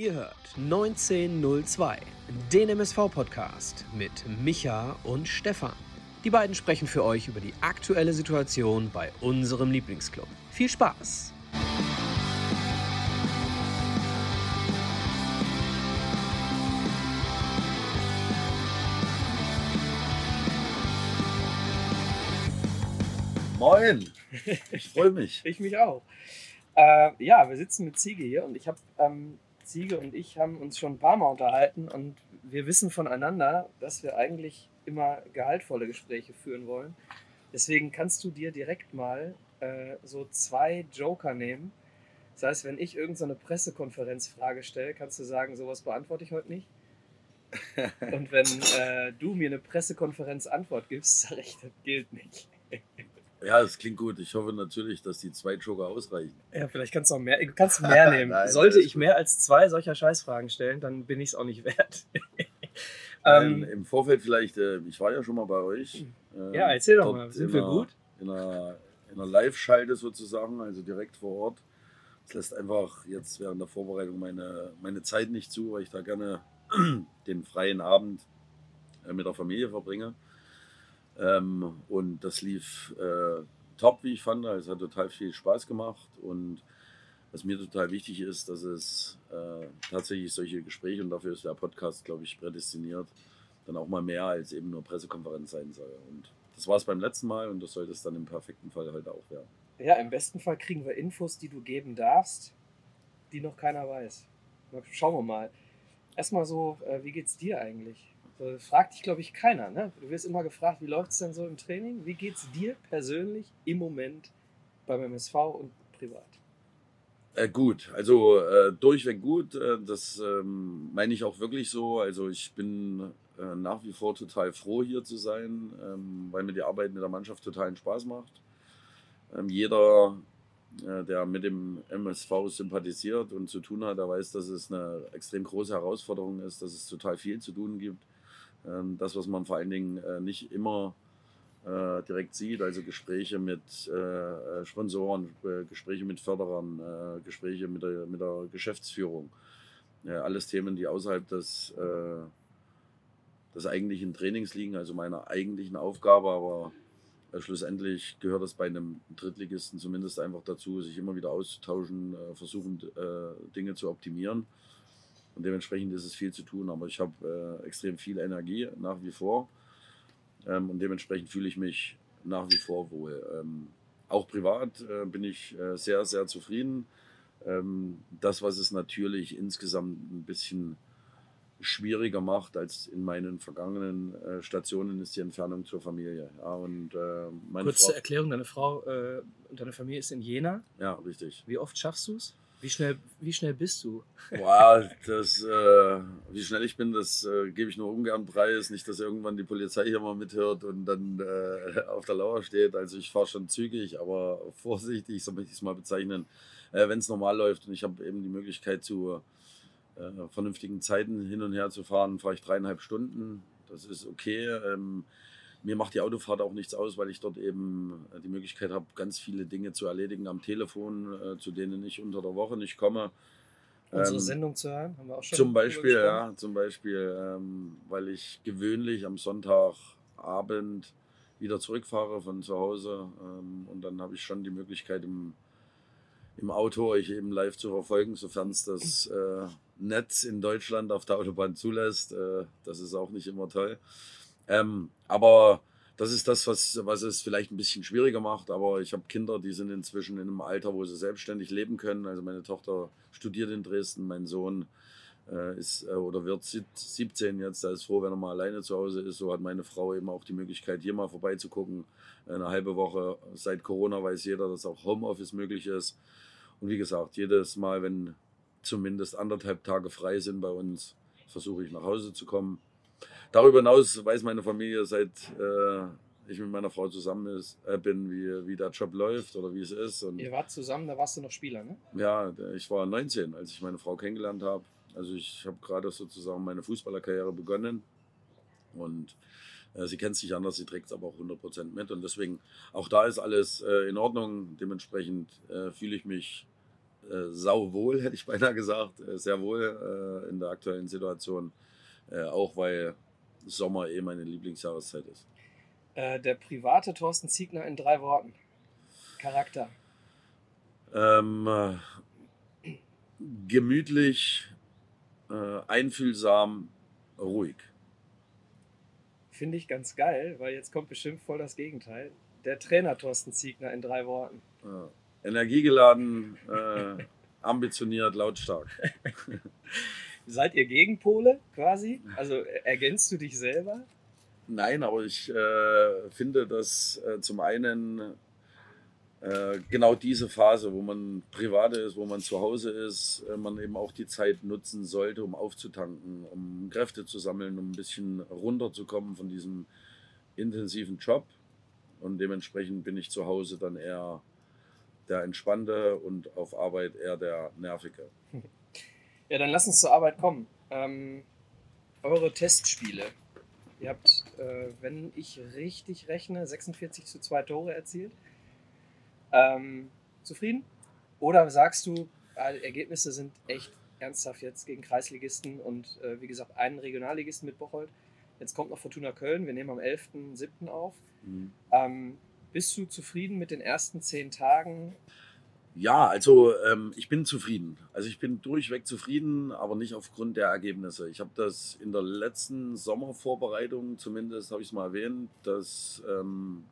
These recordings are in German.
Ihr hört 1902, den MSV-Podcast mit Micha und Stefan. Die beiden sprechen für euch über die aktuelle Situation bei unserem Lieblingsclub. Viel Spaß! Moin, ich freue mich. ich mich auch. Äh, ja, wir sitzen mit Ziege hier und ich habe, ähm, Ziege und ich haben uns schon ein paar Mal unterhalten und wir wissen voneinander, dass wir eigentlich immer gehaltvolle Gespräche führen wollen. Deswegen kannst du dir direkt mal äh, so zwei Joker nehmen. Das heißt, wenn ich irgendeine so Pressekonferenzfrage stelle, kannst du sagen, sowas beantworte ich heute nicht. Und wenn äh, du mir eine Pressekonferenz-Antwort gibst, sage ich, das gilt nicht. Ja, das klingt gut. Ich hoffe natürlich, dass die zwei Joker ausreichen. Ja, vielleicht kannst du auch mehr, du kannst mehr nehmen. Nein, Sollte ich mehr als zwei solcher Scheißfragen stellen, dann bin ich es auch nicht wert. ähm, Im Vorfeld vielleicht, äh, ich war ja schon mal bei euch. Äh, ja, erzähl doch mal, sind wir gut? In einer, in einer Live-Schalte sozusagen, also direkt vor Ort. Das lässt einfach jetzt während der Vorbereitung meine, meine Zeit nicht zu, weil ich da gerne den freien Abend äh, mit der Familie verbringe. Ähm, und das lief äh, top, wie ich fand. Es hat total viel Spaß gemacht. Und was mir total wichtig ist, dass es äh, tatsächlich solche Gespräche, und dafür ist der Podcast, glaube ich, prädestiniert, dann auch mal mehr als eben nur Pressekonferenz sein soll. Und das war es beim letzten Mal und das sollte es dann im perfekten Fall heute auch werden. Ja, im besten Fall kriegen wir Infos, die du geben darfst, die noch keiner weiß. Schauen wir mal. Erstmal so, äh, wie geht's dir eigentlich? So, fragt dich, glaube ich, keiner. Ne? Du wirst immer gefragt, wie läuft es denn so im Training? Wie geht es dir persönlich im Moment beim MSV und privat? Äh, gut, also äh, durchweg gut. Äh, das ähm, meine ich auch wirklich so. Also ich bin äh, nach wie vor total froh, hier zu sein, ähm, weil mir die Arbeit mit der Mannschaft totalen Spaß macht. Ähm, jeder, äh, der mit dem MSV sympathisiert und zu tun hat, der weiß, dass es eine extrem große Herausforderung ist, dass es total viel zu tun gibt das, was man vor allen Dingen äh, nicht immer äh, direkt sieht, also Gespräche mit äh, Sponsoren, Gespräche mit Förderern, Gespräche mit der, mit der Geschäftsführung. alles Themen, die außerhalb des, des eigentlichen Trainings liegen, also meiner eigentlichen Aufgabe, aber schlussendlich gehört das bei einem Drittligisten zumindest einfach dazu, sich immer wieder auszutauschen, versuchen Dinge zu optimieren. Und dementsprechend ist es viel zu tun, aber ich habe äh, extrem viel Energie nach wie vor. Ähm, und dementsprechend fühle ich mich nach wie vor wohl. Ähm, auch privat äh, bin ich äh, sehr, sehr zufrieden. Ähm, das, was es natürlich insgesamt ein bisschen schwieriger macht als in meinen vergangenen äh, Stationen, ist die Entfernung zur Familie. Ja, und, äh, Kurze Frau, Erklärung, deine Frau äh, und deine Familie ist in Jena. Ja, richtig. Wie oft schaffst du es? Wie schnell, wie schnell bist du? Wow, das, äh, wie schnell ich bin, das äh, gebe ich nur ungern preis. Nicht, dass irgendwann die Polizei hier mal mithört und dann äh, auf der Lauer steht. Also ich fahre schon zügig, aber vorsichtig, so möchte ich es mal bezeichnen, äh, wenn es normal läuft. Und ich habe eben die Möglichkeit, zu äh, vernünftigen Zeiten hin und her zu fahren, fahre ich dreieinhalb Stunden. Das ist okay. Ähm, mir macht die Autofahrt auch nichts aus, weil ich dort eben äh, die Möglichkeit habe, ganz viele Dinge zu erledigen am Telefon, äh, zu denen ich unter der Woche nicht komme. Unsere ähm, Sendung zu hören, haben wir auch schon. Zum Beispiel, ja, zum Beispiel, ähm, weil ich gewöhnlich am Sonntagabend wieder zurückfahre von zu Hause ähm, und dann habe ich schon die Möglichkeit im, im Auto euch eben live zu verfolgen, sofern es das äh, Netz in Deutschland auf der Autobahn zulässt. Äh, das ist auch nicht immer toll. Ähm, aber das ist das, was, was es vielleicht ein bisschen schwieriger macht. Aber ich habe Kinder, die sind inzwischen in einem Alter, wo sie selbstständig leben können. Also meine Tochter studiert in Dresden, mein Sohn äh, ist äh, oder wird 17 jetzt. Da ist froh, wenn er mal alleine zu Hause ist. So hat meine Frau eben auch die Möglichkeit, hier mal vorbeizugucken. Eine halbe Woche seit Corona weiß jeder, dass auch Homeoffice möglich ist. Und wie gesagt, jedes Mal, wenn zumindest anderthalb Tage frei sind bei uns, versuche ich nach Hause zu kommen Darüber hinaus weiß meine Familie, seit äh, ich mit meiner Frau zusammen ist, äh, bin, wie, wie der Job läuft oder wie es ist. Und Ihr wart zusammen, da warst du noch Spieler, ne? Ja, ich war 19, als ich meine Frau kennengelernt habe. Also ich habe gerade sozusagen meine Fußballerkarriere begonnen und äh, sie kennt sich anders, sie trägt es aber auch 100% mit und deswegen auch da ist alles äh, in Ordnung. Dementsprechend äh, fühle ich mich äh, sauwohl, hätte ich beinahe gesagt, äh, sehr wohl in der aktuellen Situation, äh, auch weil Sommer eh meine Lieblingsjahreszeit ist. Äh, der private Thorsten Ziegner in drei Worten. Charakter. Ähm, äh, gemütlich, einfühlsam, ruhig. Finde ich ganz geil, weil jetzt kommt bestimmt voll das Gegenteil. Der Trainer Thorsten Ziegner in drei Worten. Ja. Energiegeladen, äh, ambitioniert, lautstark. Seid ihr Gegenpole quasi? Also ergänzt du dich selber? Nein, aber ich äh, finde, dass äh, zum einen äh, genau diese Phase, wo man privat ist, wo man zu Hause ist, äh, man eben auch die Zeit nutzen sollte, um aufzutanken, um Kräfte zu sammeln, um ein bisschen runterzukommen von diesem intensiven Job. Und dementsprechend bin ich zu Hause dann eher der Entspannte und auf Arbeit eher der Nervige. Ja, dann lass uns zur Arbeit kommen. Ähm, eure Testspiele. Ihr habt, äh, wenn ich richtig rechne, 46 zu 2 Tore erzielt. Ähm, zufrieden? Oder sagst du, äh, Ergebnisse sind echt ernsthaft jetzt gegen Kreisligisten und äh, wie gesagt einen Regionalligisten mit Bocholt. Jetzt kommt noch Fortuna Köln, wir nehmen am 11.07. auf. Mhm. Ähm, bist du zufrieden mit den ersten zehn Tagen? Ja, also ähm, ich bin zufrieden. Also ich bin durchweg zufrieden, aber nicht aufgrund der Ergebnisse. Ich habe das in der letzten Sommervorbereitung, zumindest habe ich es mal erwähnt, dass ähm,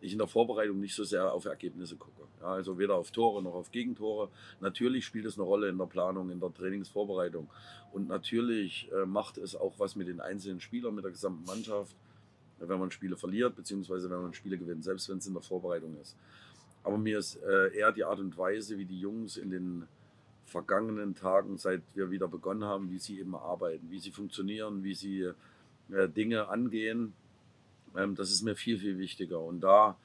ich in der Vorbereitung nicht so sehr auf Ergebnisse gucke. Ja, also weder auf Tore noch auf Gegentore. Natürlich spielt es eine Rolle in der Planung, in der Trainingsvorbereitung. Und natürlich äh, macht es auch was mit den einzelnen Spielern, mit der gesamten Mannschaft wenn man Spiele verliert, beziehungsweise wenn man Spiele gewinnt, selbst wenn es in der Vorbereitung ist. Aber mir ist äh, eher die Art und Weise, wie die Jungs in den vergangenen Tagen, seit wir wieder begonnen haben, wie sie eben arbeiten, wie sie funktionieren, wie sie äh, Dinge angehen. Ähm, das ist mir viel, viel wichtiger. Und da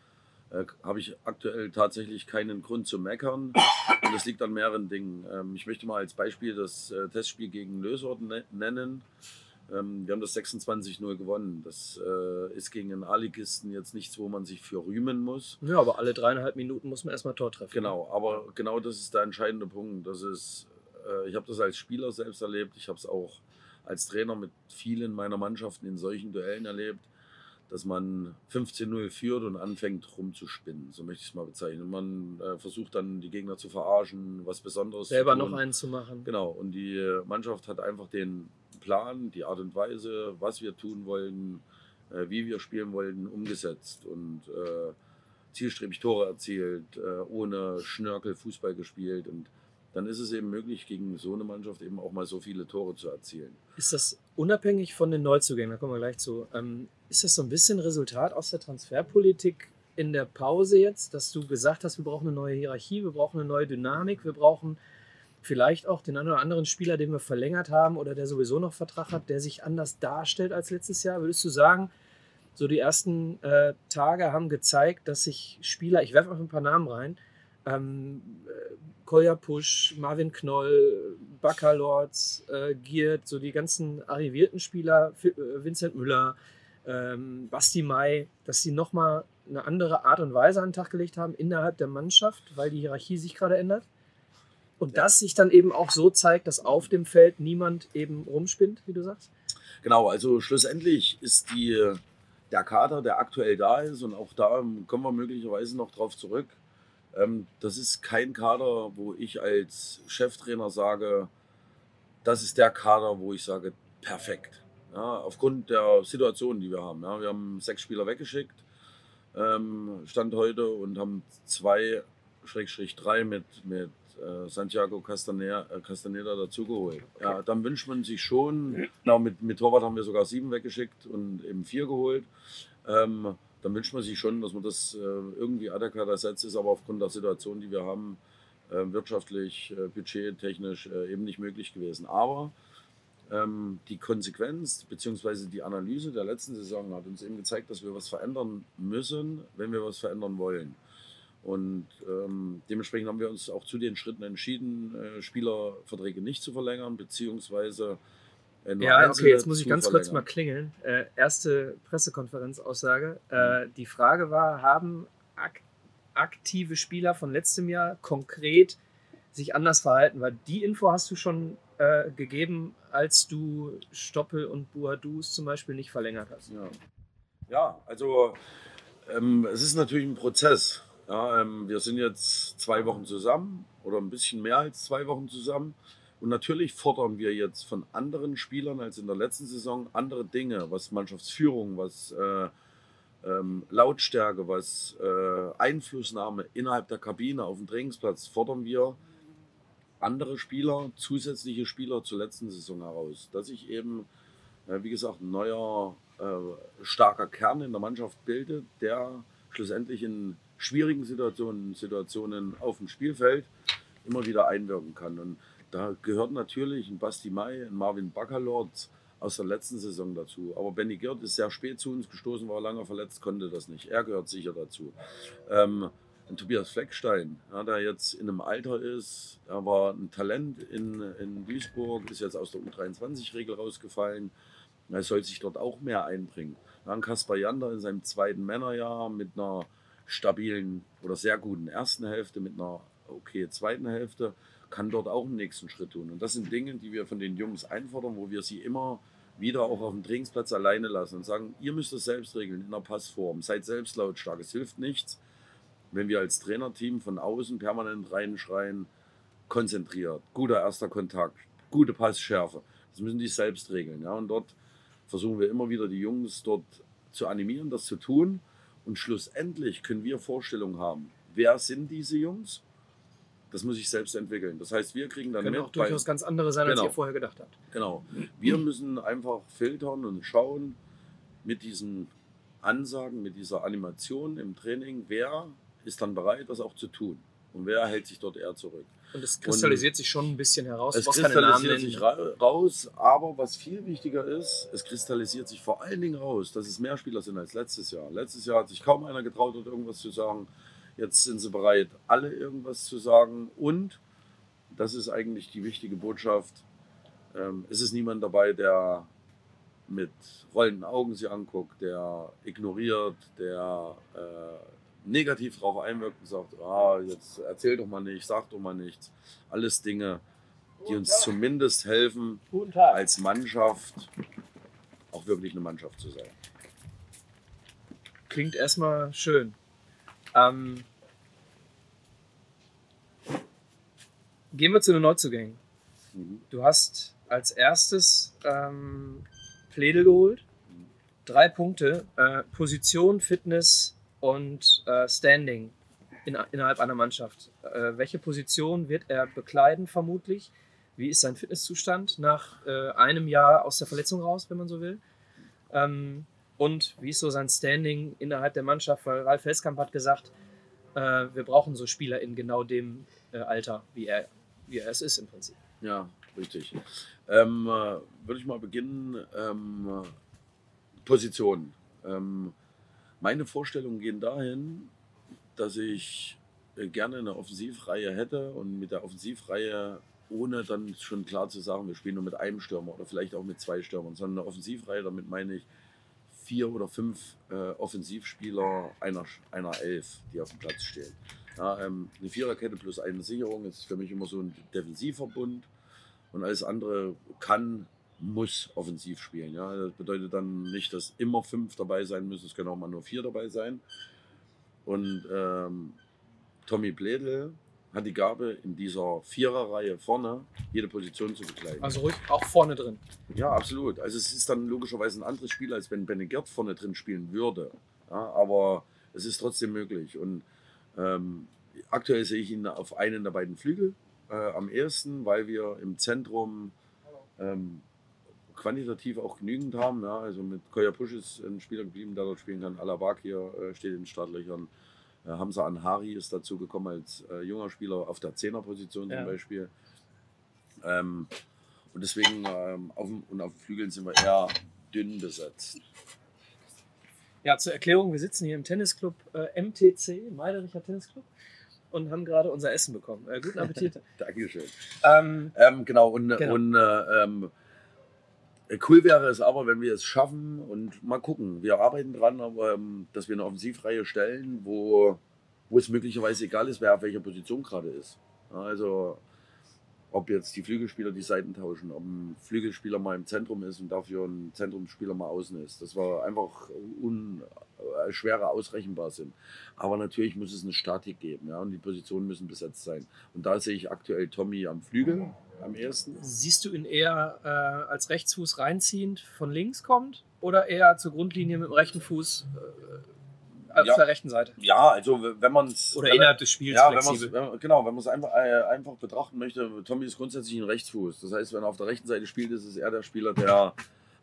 äh, habe ich aktuell tatsächlich keinen Grund zu meckern. Und das liegt an mehreren Dingen. Ähm, ich möchte mal als Beispiel das Testspiel gegen Lösort ne nennen. Ähm, wir haben das 26-0 gewonnen. Das äh, ist gegen einen A-Ligisten jetzt nichts, wo man sich für rühmen muss. Ja, aber alle dreieinhalb Minuten muss man erstmal Tor treffen. Genau, aber genau das ist der entscheidende Punkt. Das ist, äh, ich habe das als Spieler selbst erlebt. Ich habe es auch als Trainer mit vielen meiner Mannschaften in solchen Duellen erlebt, dass man 15-0 führt und anfängt rumzuspinnen. So möchte ich es mal bezeichnen. Man äh, versucht dann die Gegner zu verarschen, was Besonderes Selber zu tun. noch einen zu machen. Genau, und die Mannschaft hat einfach den Plan, die Art und Weise, was wir tun wollen, äh, wie wir spielen wollen, umgesetzt und äh, zielstrebig Tore erzielt, äh, ohne Schnörkel Fußball gespielt und dann ist es eben möglich, gegen so eine Mannschaft eben auch mal so viele Tore zu erzielen. Ist das unabhängig von den Neuzugängen, da kommen wir gleich zu, ähm, ist das so ein bisschen Resultat aus der Transferpolitik in der Pause jetzt, dass du gesagt hast, wir brauchen eine neue Hierarchie, wir brauchen eine neue Dynamik, wir brauchen vielleicht auch den einen oder anderen Spieler, den wir verlängert haben oder der sowieso noch Vertrag hat, der sich anders darstellt als letztes Jahr? Würdest du sagen, so die ersten äh, Tage haben gezeigt, dass sich Spieler, ich werfe einfach ein paar Namen rein, ähm, äh, Kolja Pusch, Marvin Knoll, Baccalords, äh, Giert, so die ganzen arrivierten Spieler, äh, Vincent Müller, ähm, Basti Mai, dass sie nochmal eine andere Art und Weise an den Tag gelegt haben innerhalb der Mannschaft, weil die Hierarchie sich gerade ändert? Und das sich dann eben auch so zeigt, dass auf dem Feld niemand eben rumspinnt, wie du sagst? Genau, also schlussendlich ist die, der Kader, der aktuell da ist, und auch da kommen wir möglicherweise noch drauf zurück, ähm, das ist kein Kader, wo ich als Cheftrainer sage, das ist der Kader, wo ich sage, perfekt. Ja, aufgrund der Situation, die wir haben. Ja, wir haben sechs Spieler weggeschickt, ähm, Stand heute, und haben zwei, Schrägstrich drei mit, mit äh, Santiago Castaneda, äh, Castaneda dazugeholt. Okay. Ja, dann wünscht man sich schon, genau, mit, mit Torwart haben wir sogar sieben weggeschickt und eben vier geholt. Ähm, dann wünscht man sich schon, dass man das äh, irgendwie adäquat ersetzt, ist aber aufgrund der Situation, die wir haben, äh, wirtschaftlich, budgettechnisch eben nicht möglich gewesen. Aber ähm, die Konsequenz bzw. die Analyse der letzten Saison hat uns eben gezeigt, dass wir was verändern müssen, wenn wir was verändern wollen. Und ähm, dementsprechend haben wir uns auch zu den Schritten entschieden, äh, Spielerverträge nicht zu verlängern, beziehungsweise äh, ja, okay, jetzt muss ich ganz kurz mal klingeln. Äh, erste Pressekonferenzaussage. Äh, mhm. die Frage war, haben ak aktive Spieler von letztem Jahr konkret sich anders verhalten? Weil die Info hast du schon äh, gegeben, als du Stoppel und Buadus zum Beispiel nicht verlängert hast. Ja, ja also ähm, es ist natürlich ein Prozess. Ja, ähm, wir sind jetzt zwei Wochen zusammen oder ein bisschen mehr als zwei Wochen zusammen. Und natürlich fordern wir jetzt von anderen Spielern als in der letzten Saison andere Dinge, was Mannschaftsführung, was äh, ähm, Lautstärke, was äh, Einflussnahme innerhalb der Kabine auf dem Trainingsplatz, fordern wir andere Spieler, zusätzliche Spieler zur letzten Saison heraus. Dass sich eben, äh, wie gesagt, ein neuer, äh, starker Kern in der Mannschaft bildet, der schlussendlich in schwierigen Situationen, Situationen auf dem Spielfeld immer wieder einwirken kann. Und da gehört natürlich ein Basti Mai, ein Marvin Baccalord aus der letzten Saison dazu. Aber Benny Girt ist sehr spät zu uns gestoßen, war lange verletzt, konnte das nicht. Er gehört sicher dazu. Ähm, Tobias Fleckstein, ja, der jetzt in einem Alter ist, er war ein Talent in, in Duisburg, ist jetzt aus der U23-Regel rausgefallen. Er soll sich dort auch mehr einbringen. Dann Kaspar Jander in seinem zweiten Männerjahr mit einer stabilen oder sehr guten ersten Hälfte, mit einer okay zweiten Hälfte kann dort auch einen nächsten Schritt tun. Und das sind Dinge, die wir von den Jungs einfordern, wo wir sie immer wieder auch auf dem Trainingsplatz alleine lassen und sagen, ihr müsst es selbst regeln in der Passform, seid selbst lautstark. Es hilft nichts, wenn wir als Trainerteam von außen permanent reinschreien, konzentriert, guter erster Kontakt, gute Passschärfe. Das müssen die selbst regeln. Ja? Und dort versuchen wir immer wieder die Jungs dort zu animieren, das zu tun. Und schlussendlich können wir Vorstellungen haben, wer sind diese Jungs das muss ich selbst entwickeln. Das heißt, wir kriegen dann Können mit. auch durchaus ganz andere sein, genau. als ihr vorher gedacht habt. Genau. Wir müssen einfach filtern und schauen mit diesen Ansagen, mit dieser Animation im Training, wer ist dann bereit, das auch zu tun und wer hält sich dort eher zurück. Und es kristallisiert und sich schon ein bisschen heraus. Es kristallisiert sich raus, aber was viel wichtiger ist, es kristallisiert sich vor allen Dingen raus, dass es mehr Spieler sind als letztes Jahr. Letztes Jahr hat sich kaum einer getraut, dort irgendwas zu sagen. Jetzt sind sie bereit, alle irgendwas zu sagen. Und, das ist eigentlich die wichtige Botschaft, ähm, es ist niemand dabei, der mit rollenden Augen sie anguckt, der ignoriert, der äh, negativ darauf einwirkt und sagt, ah, jetzt erzähl doch mal nicht, sag doch mal nichts. Alles Dinge, die uns zumindest helfen, als Mannschaft auch wirklich eine Mannschaft zu sein. Klingt erstmal schön. Ähm, gehen wir zu den Neuzugängen. Mhm. Du hast als erstes ähm, Pledel geholt. Drei Punkte: äh, Position, Fitness und äh, Standing in, innerhalb einer Mannschaft. Äh, welche Position wird er bekleiden, vermutlich? Wie ist sein Fitnesszustand nach äh, einem Jahr aus der Verletzung raus, wenn man so will? Ähm, und wie ist so sein Standing innerhalb der Mannschaft? Weil Ralf Felskamp hat gesagt, äh, wir brauchen so Spieler in genau dem äh, Alter, wie er, wie er es ist im Prinzip. Ja, richtig. Ähm, äh, Würde ich mal beginnen. Ähm, Position. Ähm, meine Vorstellungen gehen dahin, dass ich äh, gerne eine Offensivreihe hätte und mit der Offensivreihe ohne dann schon klar zu sagen, wir spielen nur mit einem Stürmer oder vielleicht auch mit zwei Stürmern, sondern eine Offensivreihe, damit meine ich vier oder fünf äh, Offensivspieler einer, einer Elf, die auf dem Platz stehen. Ja, ähm, eine Viererkette plus eine Sicherung ist für mich immer so ein Defensivverbund und alles andere kann, muss offensiv spielen. Ja. Das bedeutet dann nicht, dass immer fünf dabei sein müssen, es können auch mal nur vier dabei sein. Und ähm, Tommy Bledel hat die Gabe, in dieser Viererreihe vorne jede Position zu bekleiden. Also ruhig auch vorne drin. Ja, absolut. Also es ist dann logischerweise ein anderes Spiel, als wenn Benny Gerd vorne drin spielen würde. Ja, aber es ist trotzdem möglich. Und ähm, aktuell sehe ich ihn auf einen der beiden Flügel äh, am ehesten, weil wir im Zentrum ähm, quantitativ auch genügend haben. Ja. Also mit Koya Pusch ist ein Spieler geblieben, der dort spielen kann. Alabak hier äh, steht in den Startlöchern. Äh, Hamza Anhari ist dazu gekommen als äh, junger Spieler auf der Zehnerposition ja. zum Beispiel. Ähm, und deswegen ähm, auf, und auf den Flügeln sind wir eher dünn besetzt. Ja, zur Erklärung, wir sitzen hier im Tennisclub äh, MTC, Meidericher Tennisclub, und haben gerade unser Essen bekommen. Äh, guten Appetit. Dankeschön. Ähm, ähm, genau, und, genau. und äh, ähm, Cool wäre es aber, wenn wir es schaffen und mal gucken. Wir arbeiten dran, aber, ähm, dass wir eine Offensivreihe stellen, wo, wo es möglicherweise egal ist, wer auf welcher Position gerade ist. Also ob jetzt die Flügelspieler die Seiten tauschen, ob ein Flügelspieler mal im Zentrum ist und dafür ein Zentrumsspieler mal außen ist. Das war einfach un, äh, schwerer ausrechenbar sind. Aber natürlich muss es eine Statik geben ja, und die Positionen müssen besetzt sein. Und da sehe ich aktuell Tommy am Flügel am ersten. Siehst du ihn eher äh, als Rechtsfuß reinziehend von links kommt oder eher zur Grundlinie mit dem rechten Fuß äh, auf Ja. der rechten Seite? Ja, also wenn man es. Oder innerhalb des Spiels Ja, wenn flexibel? wenn, genau, wenn man es einfach, äh, einfach betrachten möchte, Tommy ist grundsätzlich ein Rechtsfuß. Das heißt, wenn er auf der rechten Seite spielt, ist es eher der Spieler, der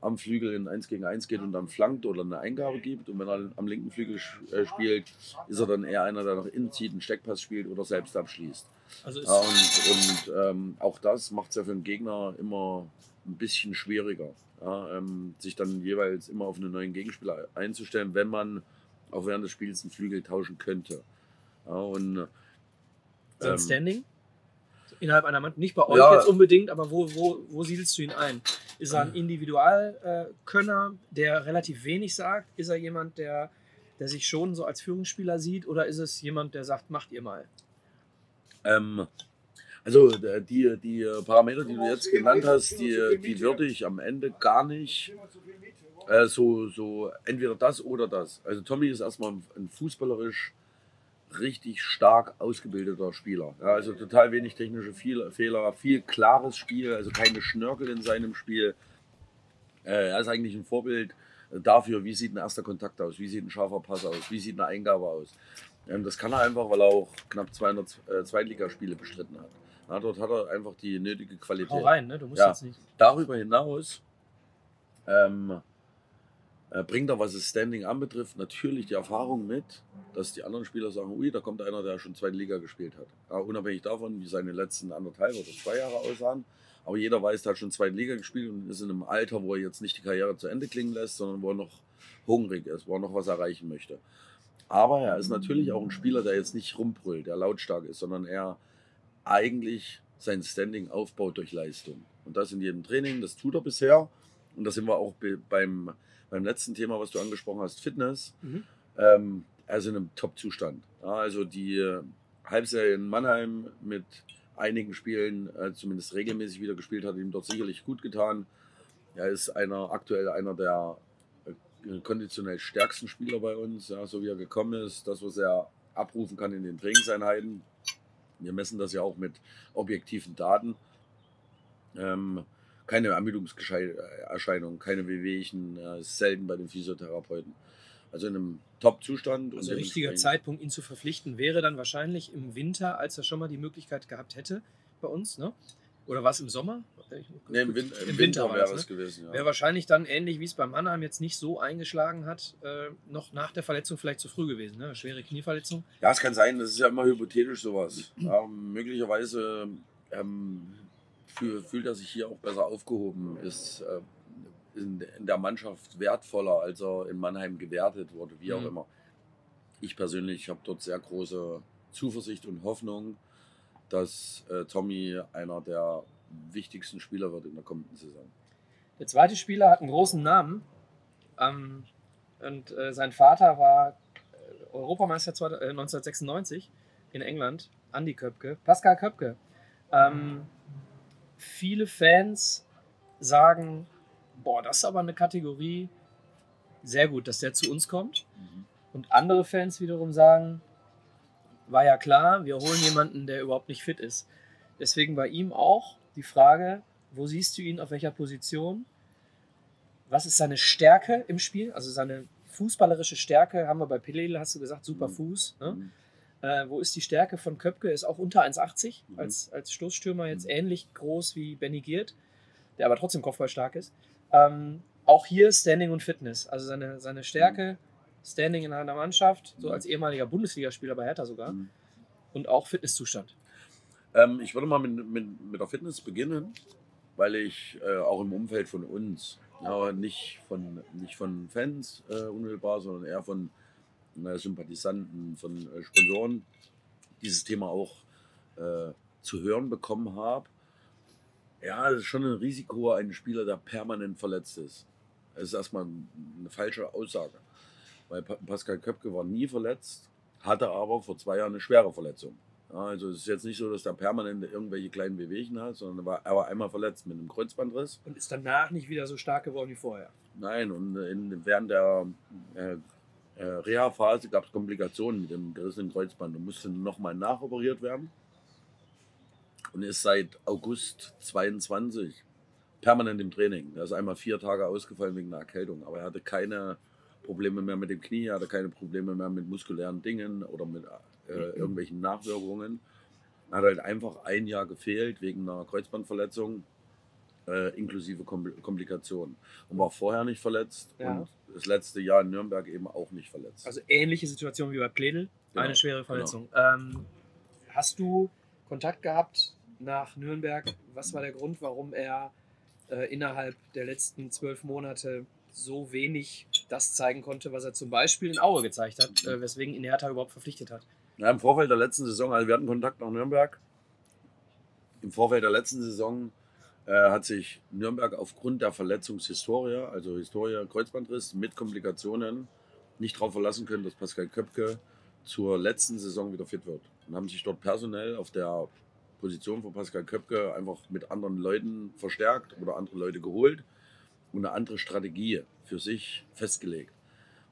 am Flügel in 1 gegen 1 geht und dann flankt oder eine Eingabe gibt. Und wenn er am linken Flügel äh, spielt, ist er dann eher einer, der nach innen zieht, einen Steckpass spielt oder selbst abschließt. Also ist, Ja, und und ähm, auch das macht es ja für den Gegner immer ein bisschen schwieriger, ja, ähm, sich dann jeweils immer auf einen neuen Gegenspieler einzustellen, wenn man auch während des Spiels einen Flügel tauschen könnte. Ja, und sein ähm, Standing? Innerhalb einer Mannschaft, nicht bei euch Ja. jetzt unbedingt, aber wo, wo, wo siedelst du ihn ein? Ist er ein Individualkönner, der relativ wenig sagt? Ist er jemand, der, der sich schon so als Führungsspieler sieht? Oder ist es jemand, der sagt, macht ihr mal? Ähm, also äh, die, die Parameter, die du jetzt genannt hast, die, die würde ich am Ende gar nicht äh, so, so entweder das oder das. Also Tommy ist erstmal ein, ein fußballerisch richtig stark ausgebildeter Spieler. Ja, also total wenig technische viel, Fehler, viel klares Spiel, also keine Schnörkel in seinem Spiel. Äh, er ist eigentlich ein Vorbild dafür, wie sieht ein erster Kontakt aus, wie sieht ein scharfer Pass aus, wie sieht eine Eingabe aus. Ähm, das kann er einfach, weil er auch knapp 200 äh, Zweitligaspiele bestritten hat. Ja, dort hat er einfach die nötige Qualität. Hau rein, ne? Du musst Ja. jetzt nicht. Darüber hinaus ähm, äh, bringt er, was das Standing anbetrifft, natürlich die Erfahrung mit, dass die anderen Spieler sagen, ui, da kommt einer, der schon zweite Liga gespielt hat. Ja, unabhängig davon, wie seine letzten anderthalb oder zwei Jahre aussahen. Aber jeder weiß, der hat schon zweite Liga gespielt und ist in einem Alter, wo er jetzt nicht die Karriere zu Ende klingen lässt, sondern wo er noch hungrig ist, wo er noch was erreichen möchte. Aber er ist natürlich auch ein Spieler, der jetzt nicht rumbrüllt, der lautstark ist, sondern er eigentlich sein Standing aufbaut durch Leistung. Und das in jedem Training, das tut er bisher. Und da sind wir auch be- beim, beim letzten Thema, was du angesprochen hast, Fitness. Mhm. Ähm, er ist in einem Top-Zustand. Ja, also die äh, Halbserie in Mannheim mit einigen Spielen, äh, zumindest regelmäßig wieder gespielt, hat ihm dort sicherlich gut getan. Er ist einer, aktuell einer der äh, konditionell stärksten Spieler bei uns, ja, so wie er gekommen ist, das, was er abrufen kann in den Trainingseinheiten. Wir messen das ja auch mit objektiven Daten. Ähm, keine Ermüdungserscheinungen, keine Wehwehchen, äh, selten bei den Physiotherapeuten. Also in einem Top-Zustand. Also und richtiger Zeitpunkt, ihn zu verpflichten, wäre dann wahrscheinlich im Winter, als er schon mal die Möglichkeit gehabt hätte bei uns, ne? Oder war es im Sommer? Nee, im, Win Im Winter Winter, wäre es ne? gewesen. Ja. Wäre wahrscheinlich dann ähnlich, wie es bei Mannheim jetzt nicht so eingeschlagen hat, äh, noch nach der Verletzung vielleicht zu früh gewesen. Ne? Schwere Knieverletzung. Ja, es kann sein, das ist ja immer hypothetisch sowas. Ja, möglicherweise ähm, fühl, fühlt er sich hier auch besser aufgehoben, ist äh, in, in der Mannschaft wertvoller, als er in Mannheim gewertet wurde, wie auch Mhm. immer. Ich persönlich habe dort sehr große Zuversicht und Hoffnung, dass äh, Tommy einer der wichtigsten Spieler wird in der kommenden Saison. Der zweite Spieler hat einen großen Namen. Ähm, und äh, sein Vater war äh, Europameister äh, 1996 in England, Andy Köpke, Pascal Köpke. Ähm, viele Fans sagen, boah, das ist aber eine Kategorie, sehr gut, dass der zu uns kommt. Und andere Fans wiederum sagen, war ja klar, wir holen jemanden, der überhaupt nicht fit ist. Deswegen bei ihm auch die Frage, wo siehst du ihn, auf welcher Position? Was ist seine Stärke im Spiel? Also seine fußballerische Stärke haben wir bei Pelele, hast du gesagt, super Mhm. Fuß. Ne? Mhm. Äh, wo ist die Stärke von Köpke? Ist auch unter 1,80 Mhm. als, als Stoßstürmer jetzt Mhm. ähnlich groß wie Benny Giert, der aber trotzdem kopfballstark ist. Ähm, auch hier Standing und Fitness. Also seine, seine Stärke, Standing in einer Mannschaft, so Mhm. als ehemaliger Bundesligaspieler bei Hertha sogar. Mhm. Und auch Fitnesszustand. Ähm, ich würde mal mit, mit, mit der Fitness beginnen, weil ich äh, auch im Umfeld von uns, ja, nicht, von, nicht von Fans äh, unmittelbar, sondern eher von Sympathisanten, von äh, Sponsoren, dieses Thema auch äh, zu hören bekommen habe. Ja, es ist schon ein Risiko, ein Spieler, der permanent verletzt ist. Das ist erstmal eine falsche Aussage. Weil Pa- Pascal Köpke war nie verletzt, hatte aber vor zwei Jahren eine schwere Verletzung. Also es ist jetzt nicht so, dass der permanent irgendwelche kleinen Wehwehchen hat, sondern er war, er war einmal verletzt mit einem Kreuzbandriss. Und ist danach nicht wieder so stark geworden wie vorher. Nein, und in, während der äh, äh, Reha-Phase gab es Komplikationen mit dem gerissenen Kreuzband und musste nochmal nachoperiert werden. Und ist seit August 22 permanent im Training. Er ist einmal vier Tage ausgefallen wegen einer Erkältung, aber er hatte keine Probleme mehr mit dem Knie, er hatte keine Probleme mehr mit muskulären Dingen oder mit äh, irgendwelchen Nachwirkungen. Er hat halt einfach ein Jahr gefehlt wegen einer Kreuzbandverletzung äh, inklusive Komplikationen. Und war vorher nicht verletzt ja. und das letzte Jahr in Nürnberg eben auch nicht verletzt. Also ähnliche Situation wie bei Pledel, genau. eine schwere Verletzung. Genau. Ähm, hast du Kontakt gehabt nach Nürnberg? Was war der Grund, warum er äh, innerhalb der letzten zwölf Monate so wenig das zeigen konnte, was er zum Beispiel in Aue gezeigt hat, äh, weswegen ihn Hertha überhaupt verpflichtet hat? Ja, Im Vorfeld der letzten Saison, also wir hatten Kontakt nach Nürnberg. Im Vorfeld der letzten Saison hat sich Nürnberg aufgrund der Verletzungshistorie, also Historie Kreuzbandriss mit Komplikationen, nicht darauf verlassen können, dass Pascal Köpke zur letzten Saison wieder fit wird. Und haben sich dort personell auf der Position von Pascal Köpke einfach mit anderen Leuten verstärkt oder andere Leute geholt und eine andere Strategie für sich festgelegt.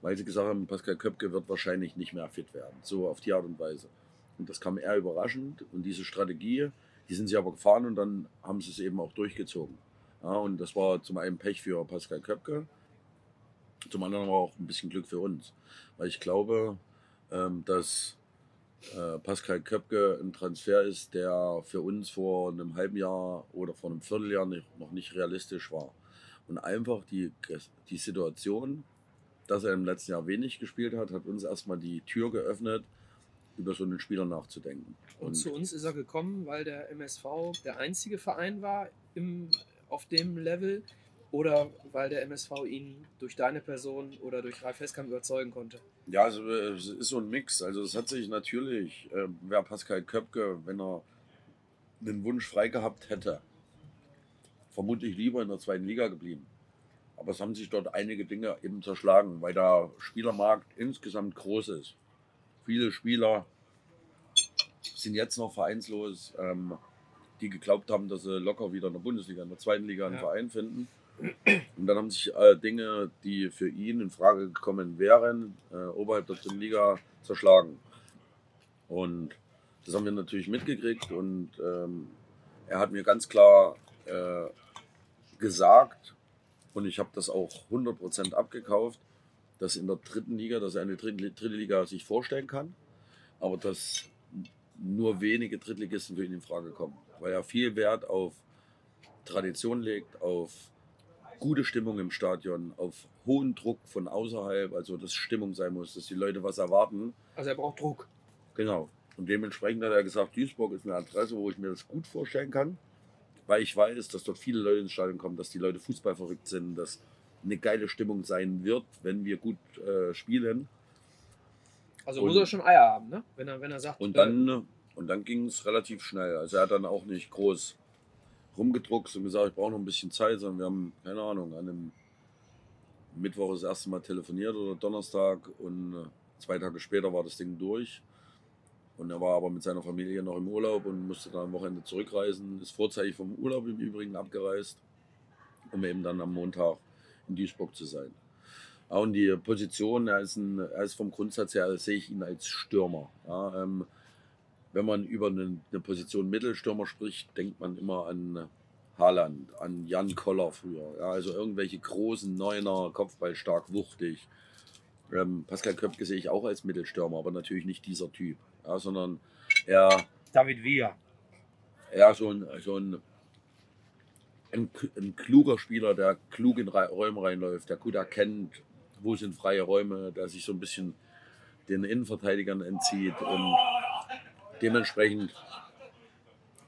Weil sie gesagt haben, Pascal Köpke wird wahrscheinlich nicht mehr fit werden. So auf die Art und Weise. Und das kam eher überraschend. Und diese Strategie die sind sie aber gefahren und dann haben sie es eben auch durchgezogen. Ja, und das war zum einen Pech für Pascal Köpke, zum anderen aber auch ein bisschen Glück für uns. Weil ich glaube, ähm, dass äh, Pascal Köpke ein Transfer ist, der für uns vor einem halben Jahr oder vor einem Vierteljahr nicht, noch nicht realistisch war. Und einfach die, die Situation, dass er im letzten Jahr wenig gespielt hat, hat uns erstmal die Tür geöffnet, über so einen Spieler nachzudenken. Und, und, zu uns ist er gekommen, weil der MSV der einzige Verein war im, auf dem Level oder weil der MSV ihn durch deine Person oder durch Ralf Heskamp überzeugen konnte? Ja, also es ist so ein Mix. Also es hat sich natürlich, äh, wäre Pascal Köpke, wenn er einen Wunsch frei gehabt hätte, vermutlich lieber in der zweiten Liga geblieben. Aber es haben sich dort einige Dinge eben zerschlagen, weil der Spielermarkt insgesamt groß ist. Viele Spieler sind jetzt noch vereinslos, ähm, die geglaubt haben, dass sie locker wieder in der Bundesliga, in der zweiten Liga einen ja. Verein finden. Und dann haben sich äh, Dinge, die für ihn in Frage gekommen wären, äh, oberhalb der dritten Liga zerschlagen. Und das haben wir natürlich mitgekriegt und ähm, er hat mir ganz klar äh, gesagt, und ich habe das auch 100% abgekauft, dass in der dritten Liga, dass er eine dritte, dritte Liga sich vorstellen kann, aber dass nur wenige Drittligisten für ihn in Frage kommen, weil er viel Wert auf Tradition legt, auf gute Stimmung im Stadion, auf hohen Druck von außerhalb, also dass Stimmung sein muss, dass die Leute was erwarten. Also er braucht Druck. Genau. Und dementsprechend hat er gesagt, Duisburg ist eine Adresse, wo ich mir das gut vorstellen kann, weil ich weiß, dass dort viele Leute ins Stadion kommen, dass die Leute Fußball verrückt sind, dass eine geile Stimmung sein wird, wenn wir gut äh, spielen. Also und, muss er schon Eier haben, ne? Wenn er, wenn er sagt. Und dann, äh, und dann ging es relativ schnell. Also er hat dann auch nicht groß rumgedruckt und gesagt, ich brauche noch ein bisschen Zeit, sondern wir haben, keine Ahnung, an einem Mittwoch das erste Mal telefoniert oder Donnerstag und äh, zwei Tage später war das Ding durch. Und er war aber mit seiner Familie noch im Urlaub und musste dann am Wochenende zurückreisen. Ist vorzeitig vom Urlaub im Übrigen abgereist, um eben dann am Montag in Duisburg zu sein. Und die Position, er ist, ein, er ist vom Grundsatz her, sehe ich ihn als Stürmer. Ja, ähm, wenn man über eine, eine, Position Mittelstürmer spricht, denkt man immer an Haaland, an Jan Koller früher. Ja, also irgendwelche großen Neuner, Kopfballstark, wuchtig. Ähm, Pascal Köpke sehe ich auch als Mittelstürmer, aber natürlich nicht dieser Typ, ja, sondern er. David Villa. Ja, so ein, so ein ein, ein, kluger Spieler, der klug in Räume reinläuft, der gut erkennt, wo sind freie Räume, der sich so ein bisschen den Innenverteidigern entzieht und dementsprechend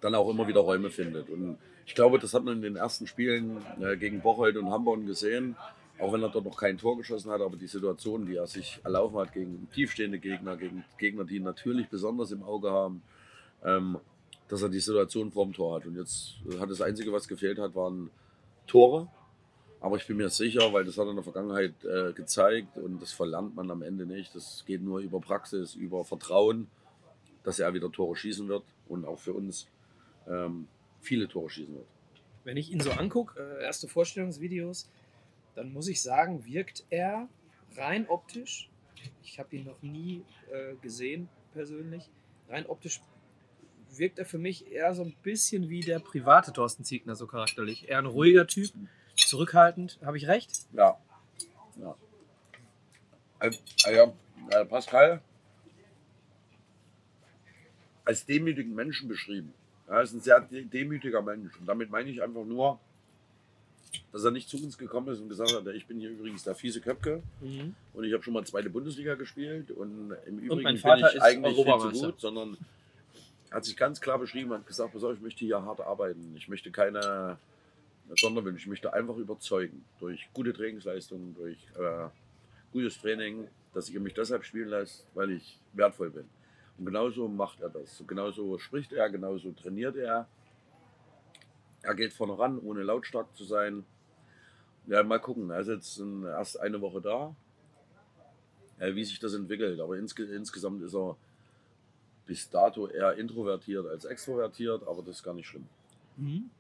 dann auch immer wieder Räume findet. Und ich glaube, das hat man in den ersten Spielen äh, gegen Bocholt und Hamburg gesehen, auch wenn er dort noch kein Tor geschossen hat, aber die Situation, die er sich erlaufen hat gegen tiefstehende Gegner, gegen Gegner, die ihn natürlich besonders im Auge haben, ähm, dass er die Situation vorm Tor hat. Und jetzt hat das Einzige, was gefehlt hat, waren Tore. Aber ich bin mir sicher, weil das hat er in der Vergangenheit äh, gezeigt und das verlernt man am Ende nicht. Das geht nur über Praxis, über Vertrauen. dass er wieder Tore schießen wird und auch für uns ähm, viele Tore schießen wird. Wenn ich ihn so angucke, äh, erste Vorstellungsvideos, dann muss ich sagen, wirkt er rein optisch, ich habe ihn noch nie äh, gesehen persönlich, rein optisch wirkt er für mich eher so ein bisschen wie der private Thorsten Ziegner, so charakterlich. Eher ein ruhiger Typ, zurückhaltend. Habe ich recht? Ja. ja. Also, also Pascal als demütigen Menschen beschrieben. Er ist ein sehr demütiger Mensch. Und damit meine ich einfach nur, dass er nicht zu uns gekommen ist und gesagt hat, ich bin hier übrigens der fiese Köpke mhm. und ich habe schon mal zweite Bundesliga gespielt und im Übrigen und bin ich eigentlich viel zu gut, sondern hat sich ganz klar beschrieben und gesagt, pass auf, ich möchte hier hart arbeiten. Ich möchte keine Sonderwünsche. Ich möchte einfach überzeugen durch gute Trainingsleistungen, durch äh, gutes Training, dass ihr mich deshalb spielen lasst, weil ich wertvoll bin. Und genauso macht er das. Genauso spricht er, genauso trainiert er. Er geht vorne ran, ohne lautstark zu sein. Ja, mal gucken. Er ist jetzt erst eine Woche da, wie sich das entwickelt. Aber insge insgesamt ist er bis dato eher introvertiert als extrovertiert, aber das ist gar nicht schlimm. Mhm.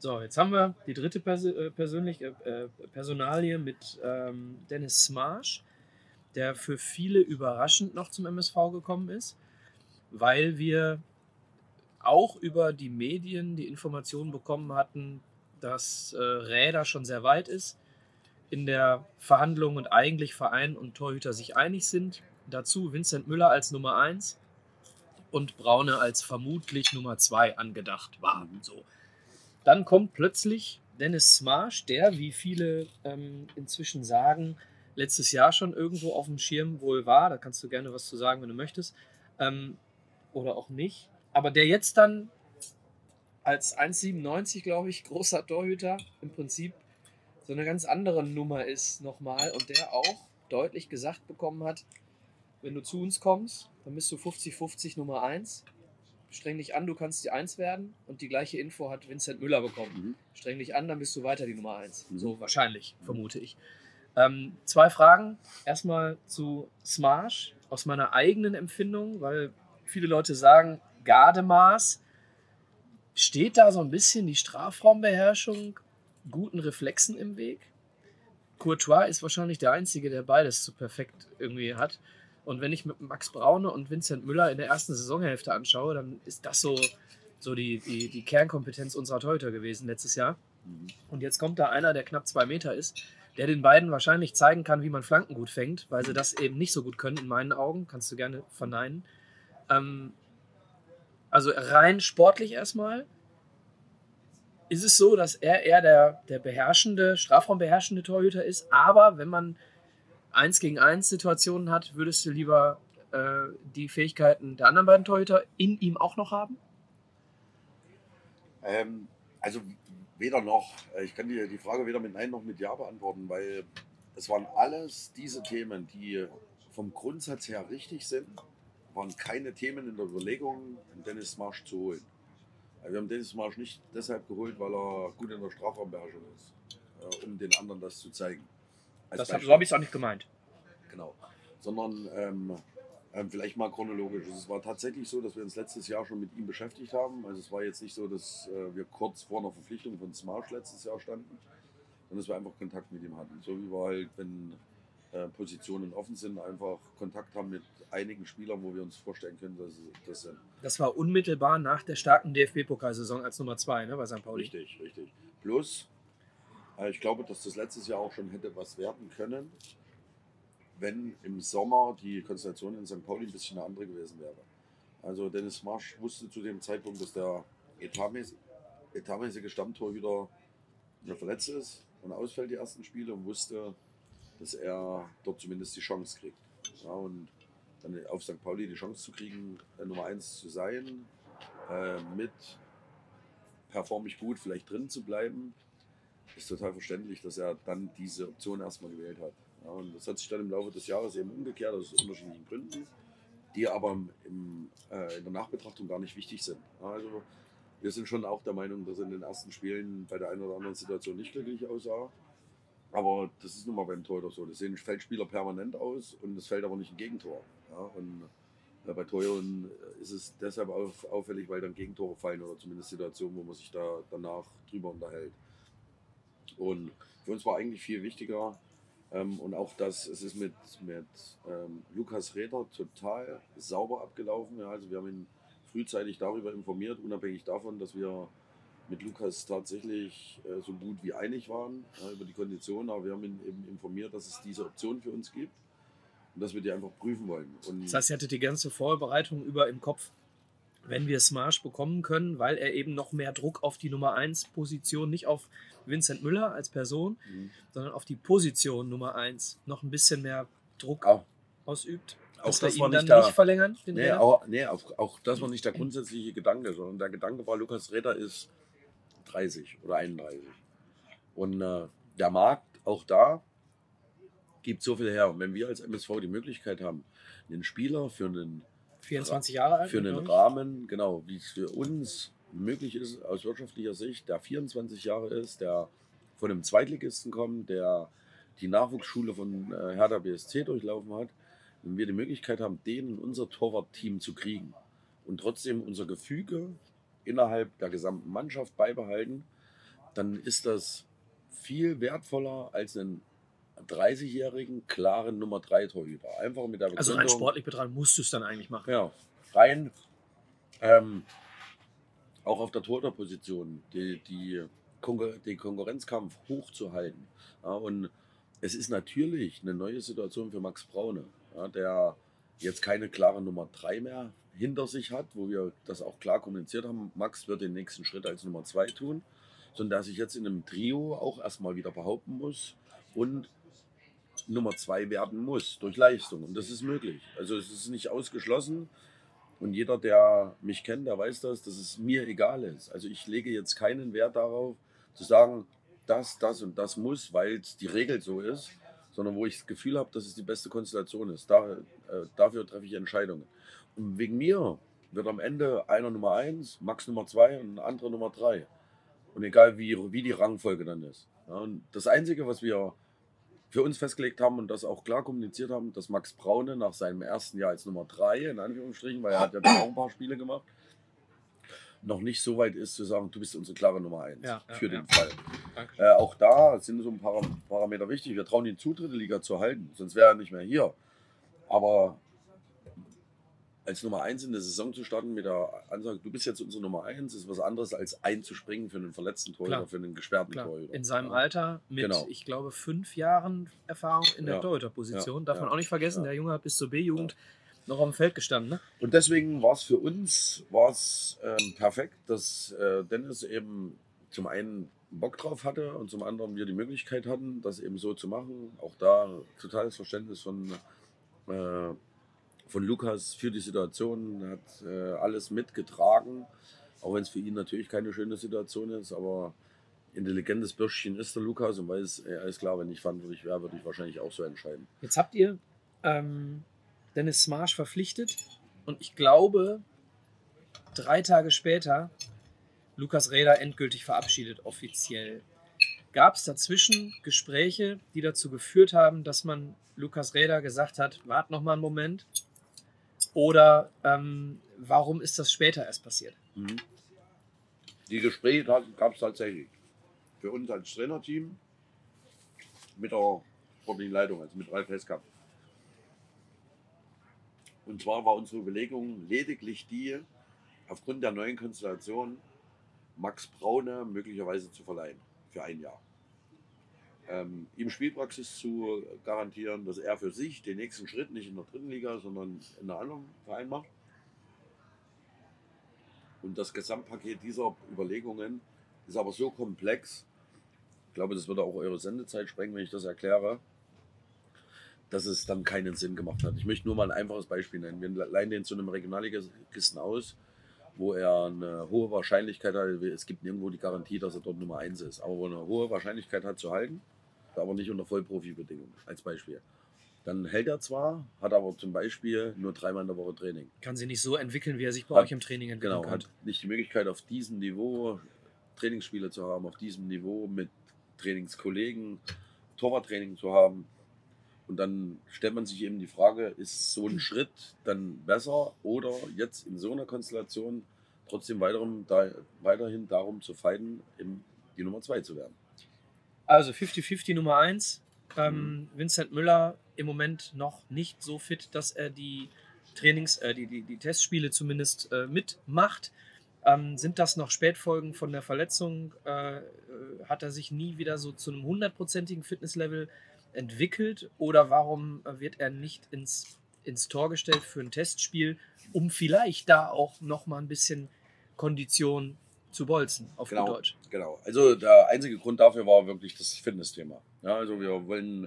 So, jetzt haben wir die dritte Pers äh, persönlich, äh, äh, Personalie mit ähm, Dennis Smarsh, der für viele überraschend noch zum MSV gekommen ist, weil wir auch über die Medien die Informationen bekommen hatten, dass äh, Räder schon sehr weit ist in der Verhandlung und eigentlich Verein und Torhüter sich einig sind. Dazu Vincent Müller als Nummer 1 und Braune als vermutlich Nummer 2 angedacht waren. So. Dann kommt plötzlich Dennis Smarsh, der, wie viele ähm, inzwischen sagen, letztes Jahr schon irgendwo auf dem Schirm wohl war. Da kannst du gerne was zu sagen, wenn du möchtest. Ähm, oder auch nicht. Aber der jetzt dann als 1,97, glaube ich, großer Torhüter im Prinzip so eine ganz andere Nummer ist nochmal und der auch deutlich gesagt bekommen hat, wenn du zu uns kommst, dann bist du 50-50 Nummer 1. Streng dich an, du kannst die 1 werden. Und die gleiche Info hat Vincent Müller bekommen. Mhm. Streng dich an, dann bist du weiter die Nummer 1. Mhm. So wahrscheinlich, vermute ich. Ähm, zwei Fragen. Erstmal zu Smash aus meiner eigenen Empfindung, weil viele Leute sagen, Gardemaß. Steht da so ein bisschen die Strafraumbeherrschung guten Reflexen im Weg? Courtois ist wahrscheinlich der Einzige, der beides so perfekt irgendwie hat. Und wenn ich mit Max Braune und Vincent Müller in der ersten Saisonhälfte anschaue, dann ist das so, so die, die, die Kernkompetenz unserer Torhüter gewesen letztes Jahr. Mhm. Und jetzt kommt da einer, der knapp zwei Meter ist, der den beiden wahrscheinlich zeigen kann, wie man Flanken gut fängt, weil sie das eben nicht so gut können in meinen Augen. Kannst du gerne verneinen. Ähm, also rein sportlich erstmal ist es so, dass er eher der, der beherrschende, strafraumbeherrschende Torhüter ist. Aber wenn man 1 gegen 1 Situationen hat, würdest du lieber äh, die Fähigkeiten der anderen beiden Torhüter in ihm auch noch haben? Ähm, also weder noch. Äh, ich kann dir die Frage weder mit Nein noch mit Ja beantworten, weil es waren alles diese Themen, die vom Grundsatz her richtig sind, waren keine Themen in der Überlegung, Dennis Marsch zu holen. Also wir haben Dennis Marsch nicht deshalb geholt, weil er gut in der Strafraumbeherrschung ist, äh, um den anderen das zu zeigen. Das hab, so habe ich es auch nicht gemeint. Genau. Sondern ähm, ähm, vielleicht mal chronologisch. Es war tatsächlich so, dass wir uns letztes Jahr schon mit ihm beschäftigt haben. Also es war jetzt nicht so, dass äh, wir kurz vor einer Verpflichtung von Smarsh letztes Jahr standen, sondern dass wir einfach Kontakt mit ihm hatten. So wie wir halt, wenn äh, Positionen offen sind, einfach Kontakt haben mit einigen Spielern, wo wir uns vorstellen können, dass sie das sind. Das war unmittelbar nach der starken DFB-Pokalsaison als Nummer zwei ne, bei St. Pauli. Richtig, richtig. Plus, ich glaube, dass das letztes Jahr auch schon hätte was werden können, wenn im Sommer die Konstellation in St. Pauli ein bisschen eine andere gewesen wäre. Also Dennis Marsch wusste zu dem Zeitpunkt, dass der etatmäßige, etatmäßige Stammtorhüter verletzt ist und ausfällt die ersten Spiele und wusste, dass er dort zumindest die Chance kriegt. Ja, und dann auf St. Pauli die Chance zu kriegen, äh, Nummer 1 zu sein, äh, mit performe ich gut, vielleicht drin zu bleiben, ist total verständlich, dass er dann diese Option erstmal gewählt hat. Ja, und das hat sich dann im Laufe des Jahres eben umgekehrt, aus unterschiedlichen Gründen, die aber im, äh, in der Nachbetrachtung gar nicht wichtig sind. Ja, also wir sind schon auch der Meinung, dass er in den ersten Spielen bei der einen oder anderen Situation nicht glücklich aussah. Aber das ist nun mal beim Tor oder so. Das sehen Feldspieler permanent aus und es fällt aber nicht ein Gegentor. Ja, und Äh, bei Torhütern ist es deshalb auffällig, weil dann Gegentore fallen oder zumindest Situationen, wo man sich da danach drüber unterhält. Und für uns war eigentlich viel wichtiger, ähm, und auch das, es ist mit, mit ähm, Lukas Räder total sauber abgelaufen. Ja, also wir haben ihn frühzeitig darüber informiert, unabhängig davon, dass wir mit Lukas tatsächlich äh, so gut wie einig waren ja, über die Konditionen, aber wir haben ihn eben informiert, dass es diese Option für uns gibt und dass wir die einfach prüfen wollen. Und das heißt, ihr hattet die ganze Vorbereitung über im Kopf, wenn wir Smash bekommen können, weil er eben noch mehr Druck auf die Nummer 1 Position, nicht auf Vincent Müller als Person, mhm. sondern auf die Position Nummer 1 noch ein bisschen mehr Druck auch, ausübt. Dass auch das wir ihn dann nicht, da, nicht verlängern, den nee, auch, nee auch, auch das war nicht der grundsätzliche Gedanke, sondern der Gedanke war, Lukas Räder ist 30 oder 31. Und äh, der Markt, auch da, gibt so viel her. Und wenn wir als MSV die Möglichkeit haben, einen Spieler für einen 24 Jahre alt, für einen Rahmen, genau, wie es für uns möglich ist aus wirtschaftlicher Sicht, der 24 Jahre ist, der von einem Zweitligisten kommt, der die Nachwuchsschule von äh, Hertha BSC durchlaufen hat, wenn wir die Möglichkeit haben, den in unser Torwartteam zu kriegen und trotzdem unser Gefüge innerhalb der gesamten Mannschaft beibehalten, dann ist das viel wertvoller als einen 30-jährigen klaren Nummer 3 Torhüter. Einfach mit der Also rein sportlich betrachtet musst du es dann eigentlich machen. Ja, rein ähm, auch auf der Torhüterposition die, die, Konkur den Konkurrenzkampf hochzuhalten. Ja, und es ist natürlich eine neue Situation für Max Braune, ja, der jetzt keine klare Nummer 3 mehr hinter sich hat, wo wir das auch klar kommuniziert haben. Max wird den nächsten Schritt als Nummer 2 tun, sondern der sich jetzt in einem Trio auch erstmal wieder behaupten muss und Nummer 2 werden muss durch Leistung. Und das ist möglich. Also es ist nicht ausgeschlossen. Und jeder, der mich kennt, der weiß das, dass es mir egal ist. Also ich lege jetzt keinen Wert darauf, zu sagen, das, das und das muss, weil es die Regel so ist, sondern wo ich das Gefühl habe, dass es die beste Konstellation ist. Da, äh, dafür treffe ich Entscheidungen. Und wegen mir wird am Ende einer Nummer 1, Max Nummer 2 und ein anderer Nummer 3. Und egal wie, wie die Rangfolge dann ist. Ja, und das Einzige, was wir für uns festgelegt haben und das auch klar kommuniziert haben, dass Max Braune nach seinem ersten Jahr als Nummer 3, in Anführungsstrichen, weil er hat ja auch ein paar Spiele gemacht, noch nicht so weit ist zu sagen, du bist unsere klare Nummer 1 ja, für ja, den ja. Fall. Äh, auch da sind so ein paar Parameter wichtig. Wir trauen ihn zu, dritte Liga zu halten, sonst wäre er nicht mehr hier. Aber als Nummer 1 in der Saison zu starten mit der Ansage, du bist jetzt unsere Nummer 1, ist was anderes als einzuspringen für einen verletzten Torhüter, für einen gesperrten Klar. Torhüter. In seinem Alter mit, genau. ich glaube, fünf Jahren Erfahrung in der ja. Torhüterposition. Darf ja. man auch nicht vergessen, der Junge hat bis zur B-Jugend noch auf dem Feld gestanden. Ne? Und deswegen war es für uns war's, ähm, perfekt, dass äh, Dennis eben zum einen Bock drauf hatte und zum anderen wir die Möglichkeit hatten, das eben so zu machen. Auch da totales Verständnis von äh, von Lukas für die Situation, hat äh, alles mitgetragen, auch wenn es für ihn natürlich keine schöne Situation ist, aber intelligentes Bürschchen ist der Lukas und weiß, er ist klar, wenn ich verantwortlich wäre, würde ich wahrscheinlich auch so entscheiden. Jetzt habt ihr ähm, Dennis Smarsch verpflichtet und ich glaube, drei Tage später Lukas Räder endgültig verabschiedet, offiziell. Gab es dazwischen Gespräche, die dazu geführt haben, dass man Lukas Räder gesagt hat, wart noch mal einen Moment, oder ähm, warum ist das später erst passiert? Mhm. Die Gespräche gab es tatsächlich. Für uns als Trainerteam mit der sportlichen Leitung, also mit Ralf Heskamp. Und zwar war unsere Überlegung lediglich die, aufgrund der neuen Konstellation Max Braune möglicherweise zu verleihen für ein Jahr ähm, ihm Spielpraxis zu garantieren, dass er für sich den nächsten Schritt nicht in der dritten Liga, sondern in einem anderen Verein macht. Und das Gesamtpaket dieser Überlegungen ist aber so komplex, ich glaube, das würde auch eure Sendezeit sprengen, wenn ich das erkläre, dass es dann keinen Sinn gemacht hat. Ich möchte nur mal ein einfaches Beispiel nennen. Wir leihen den zu einem Regionalligisten aus, wo er eine hohe Wahrscheinlichkeit hat, es gibt nirgendwo die Garantie, dass er dort Nummer 1 ist, aber wo er eine hohe Wahrscheinlichkeit hat zu halten aber nicht unter Vollprofi-Bedingungen, als Beispiel. Dann hält er zwar, hat aber zum Beispiel nur dreimal in der Woche Training. Kann sich nicht so entwickeln, wie er sich bei hat, euch im Training entwickelt. Genau, kann. hat nicht die Möglichkeit, auf diesem Niveau Trainingsspiele zu haben, auf diesem Niveau mit Trainingskollegen, Torwarttraining zu haben. Und dann stellt man sich eben die Frage, ist so ein Schritt dann besser oder jetzt in so einer Konstellation trotzdem weiterhin, da, weiterhin darum zu eben die Nummer zwei zu werden? Also 50-50 Nummer 1. Ähm, Vincent Müller im Moment noch nicht so fit, dass er die Trainings, äh, die, die, die Testspiele zumindest äh, mitmacht. Ähm, sind das noch Spätfolgen von der Verletzung? Äh, äh hat er sich nie wieder so zu einem hundertprozentigen Fitnesslevel entwickelt? Oder warum wird er nicht ins, ins Tor gestellt für ein Testspiel, um vielleicht da auch noch mal ein bisschen Kondition zu bolzen, auf genau, Deutsch? Genau. Also der einzige Grund dafür war wirklich das Fitnessthema. Ja, also wir wollen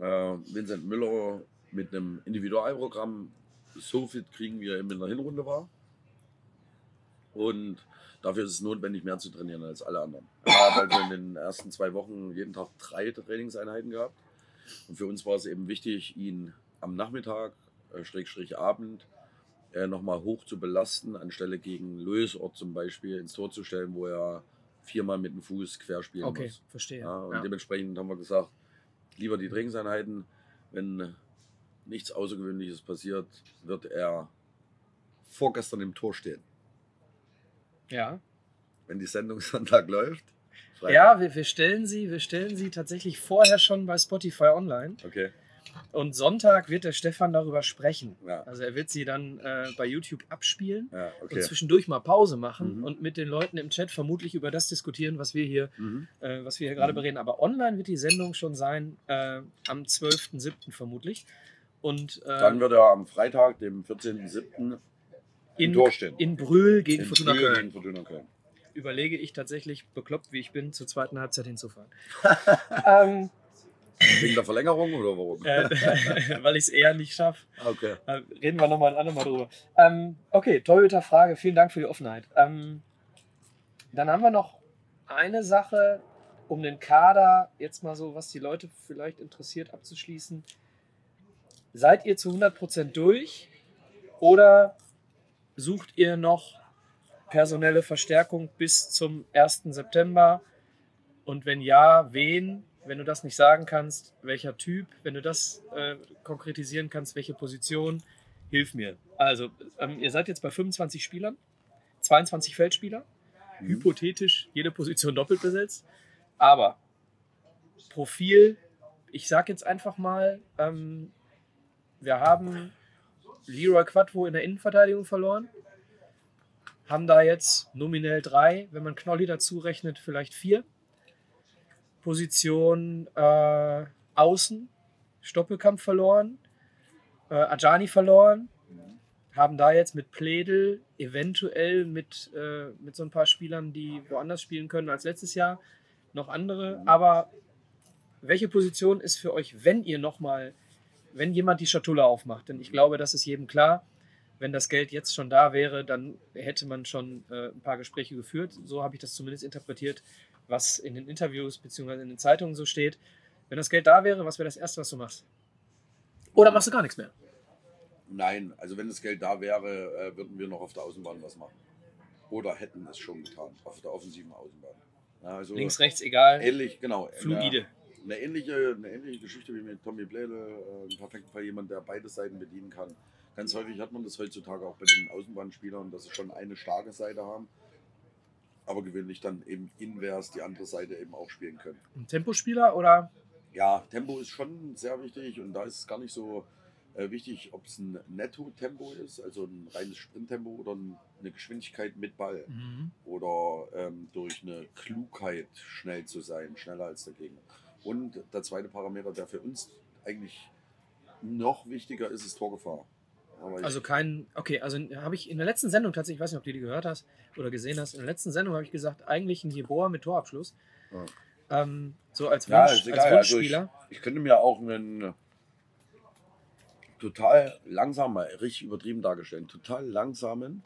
äh, Vincent Müller mit einem Individualprogramm so fit kriegen, wie er eben in der Hinrunde war. Und dafür ist es notwendig, mehr zu trainieren als alle anderen. Er hat also in den ersten zwei Wochen jeden Tag drei Trainingseinheiten gehabt. Und für uns war es eben wichtig, ihn am Nachmittag, äh, Schrägstrich Abend, äh, nochmal hoch zu belasten, anstelle gegen Lösort zum Beispiel ins Tor zu stellen, wo er viermal mit dem Fuß querspielen okay, muss. verstehe. Ja, und Ja. dementsprechend haben wir gesagt, lieber die Trainingseinheiten, wenn nichts Außergewöhnliches passiert, wird er vorgestern im Tor stehen. Ja, Wenn die Sendung Sonntag läuft. Freitag. ja wir, wir, stellen sie, wir stellen sie tatsächlich vorher schon bei Spotify online. Okay. Und Sonntag wird der Stefan darüber sprechen. Ja. Also er wird sie dann äh, bei YouTube abspielen Ja, und okay. zwischendurch mal Pause machen Mhm. und mit den Leuten im Chat vermutlich über das diskutieren, was wir hier, Mhm. äh, was wir hier gerade Mhm. bereden. Aber online wird die Sendung schon sein, äh, am 12.07. vermutlich. Und äh, Dann wird er am Freitag, dem 14.07. im in, Tor stehen. in Brühl gegen In Fortuna Brühl Köln. Gegen Fortuna Köln. Überlege ich tatsächlich, bekloppt wie ich bin, zur zweiten Halbzeit hinzufahren. ähm, Wegen der Verlängerung oder warum? äh, weil ich es eher nicht schaffe. Okay. Äh, Reden wir nochmal ein andermal drüber. Ähm, okay, Torhüter-Frage. Vielen Dank für die Offenheit. Ähm, dann haben wir noch eine Sache, um den Kader jetzt mal so, was die Leute vielleicht interessiert, abzuschließen. Seid ihr zu 100% durch oder sucht ihr noch personelle Verstärkung bis zum 1. September? Und wenn ja, wen? Wenn du das nicht sagen kannst, welcher Typ? Wenn du das äh, konkretisieren kannst, welche Position? Hilf mir. Also, ähm, ihr seid jetzt bei 25 Spielern, 22 Feldspieler, Mhm. hypothetisch jede Position doppelt besetzt. Aber Profil, ich sag jetzt einfach mal, ähm, wir haben Leroy Quattro in der Innenverteidigung verloren. Haben da jetzt nominell drei, wenn man Knolli dazu rechnet, vielleicht vier. Position äh, Außen, Stoppelkamp verloren, äh, Ajani verloren. Haben da jetzt mit Pledel, eventuell mit, äh, mit so ein paar Spielern, die woanders spielen können als letztes Jahr, noch andere. Aber welche Position ist für euch, wenn ihr nochmal, wenn jemand die Schatulle aufmacht? Denn ich glaube, das ist jedem klar. Wenn das Geld jetzt schon da wäre, dann hätte man schon äh, ein paar Gespräche geführt. So habe ich das zumindest interpretiert, was in den Interviews bzw. in den Zeitungen so steht. Wenn das Geld da wäre, was wäre das Erste, was du machst? Oder machst du gar nichts mehr? Nein, also wenn das Geld da wäre, äh, würden wir noch auf der Außenbahn was machen. Oder hätten es schon getan, auf der offensiven Außenbahn. Also Links, rechts, egal. Ähnlich, genau. Fluide. Eine, eine, ähnliche, eine ähnliche Geschichte wie mit Tommy Blähle, äh, im perfekten Fall jemand, der beide Seiten bedienen kann. Ganz häufig hat man das heutzutage auch bei den Außenbahnspielern, dass sie schon eine starke Seite haben, aber gewöhnlich dann eben invers die andere Seite eben auch spielen können. Ein Tempospieler oder? Ja, Tempo ist schon sehr wichtig und da ist es gar nicht so äh, wichtig, ob es ein Netto-Tempo ist, also ein reines Sprinttempo oder ein, eine Geschwindigkeit mit Ball Mhm. oder ähm, durch eine Klugheit schnell zu sein, schneller als der Gegner. Und der zweite Parameter, der für uns eigentlich noch wichtiger ist, ist Torgefahr. Ich- Also kein, okay, also habe ich in der letzten Sendung tatsächlich, ich weiß nicht, ob du die gehört hast oder gesehen hast, in der letzten Sendung habe ich gesagt, eigentlich ein Jeboa mit Torabschluss. Ähm, so als, Ja, Wunsch, egal. als Also Wunschspieler. ich könnte mir auch einen total langsamen, richtig übertrieben dargestellt, total langsamen,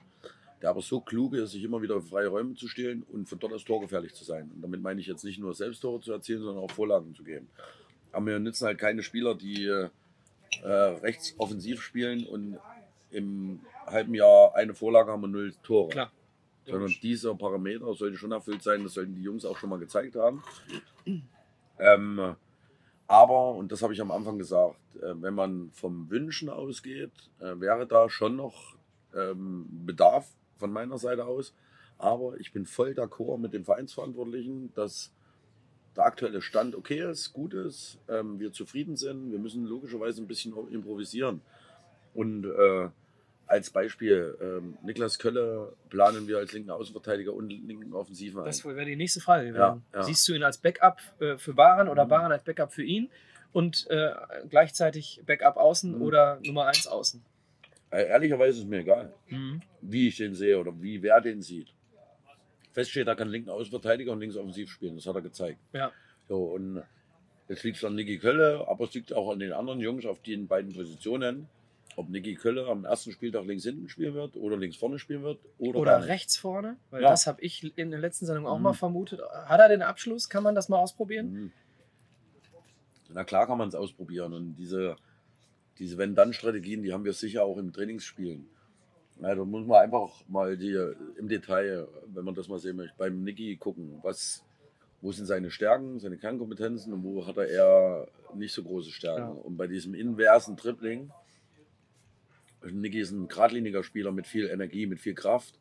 der aber so klug ist, sich immer wieder freie Räume zu stehlen und von dort aus torgefährlich zu sein. Und damit meine ich jetzt nicht nur Selbsttore zu erzielen, sondern auch Vorlagen zu geben. Aber mir nützen halt keine Spieler, die äh, rechts offensiv spielen und im halben Jahr eine Vorlage haben und null Tore. Klar. Sondern dieser Parameter sollte schon erfüllt sein, das sollten die Jungs auch schon mal gezeigt haben. Ähm, Aber, und das habe ich am Anfang gesagt, äh, wenn man vom Wünschen ausgeht, äh, wäre da schon noch ähm, Bedarf von meiner Seite aus. Aber ich bin voll d'accord mit den Vereinsverantwortlichen, dass der aktuelle Stand okay ist, gut ist, ähm, wir zufrieden sind. Wir müssen logischerweise ein bisschen improvisieren. Und äh, als Beispiel, ähm, Niklas Kölle planen wir als linken Außenverteidiger und linken Offensiven ein. Das wäre die nächste Frage gewesen. Ja, ja. Siehst du ihn als Backup äh, für Baran oder mhm. Baran als Backup für ihn und äh, gleichzeitig Backup außen mhm. oder Nummer 1 außen? Äh, ehrlicherweise ist mir egal, mhm. wie ich den sehe oder wie wer den sieht. Fest steht, er kann linken Außenverteidiger und links offensiv spielen. Das hat er gezeigt. Ja. So, und jetzt liegt es an Niki Kölle, aber es liegt auch an den anderen Jungs auf den beiden Positionen ob Niki Kölle am ersten Spieltag links hinten spielen wird oder links vorne spielen wird. Oder, oder rechts vorne, weil ja. das habe ich in der letzten Sendung auch mhm. mal vermutet. Hat er den Abschluss? Kann man das mal ausprobieren? Mhm. Na klar kann man es ausprobieren. Und diese, diese Wenn-Dann-Strategien, die haben wir sicher auch im Trainingsspielen. Ja, da muss man einfach mal die, im Detail, wenn man das mal sehen möchte, beim Niki gucken, was, wo sind seine Stärken, seine Kernkompetenzen und wo hat er eher nicht so große Stärken. Ja. Und bei diesem inversen Tripling, Niki ist ein geradliniger Spieler mit viel Energie, mit viel Kraft.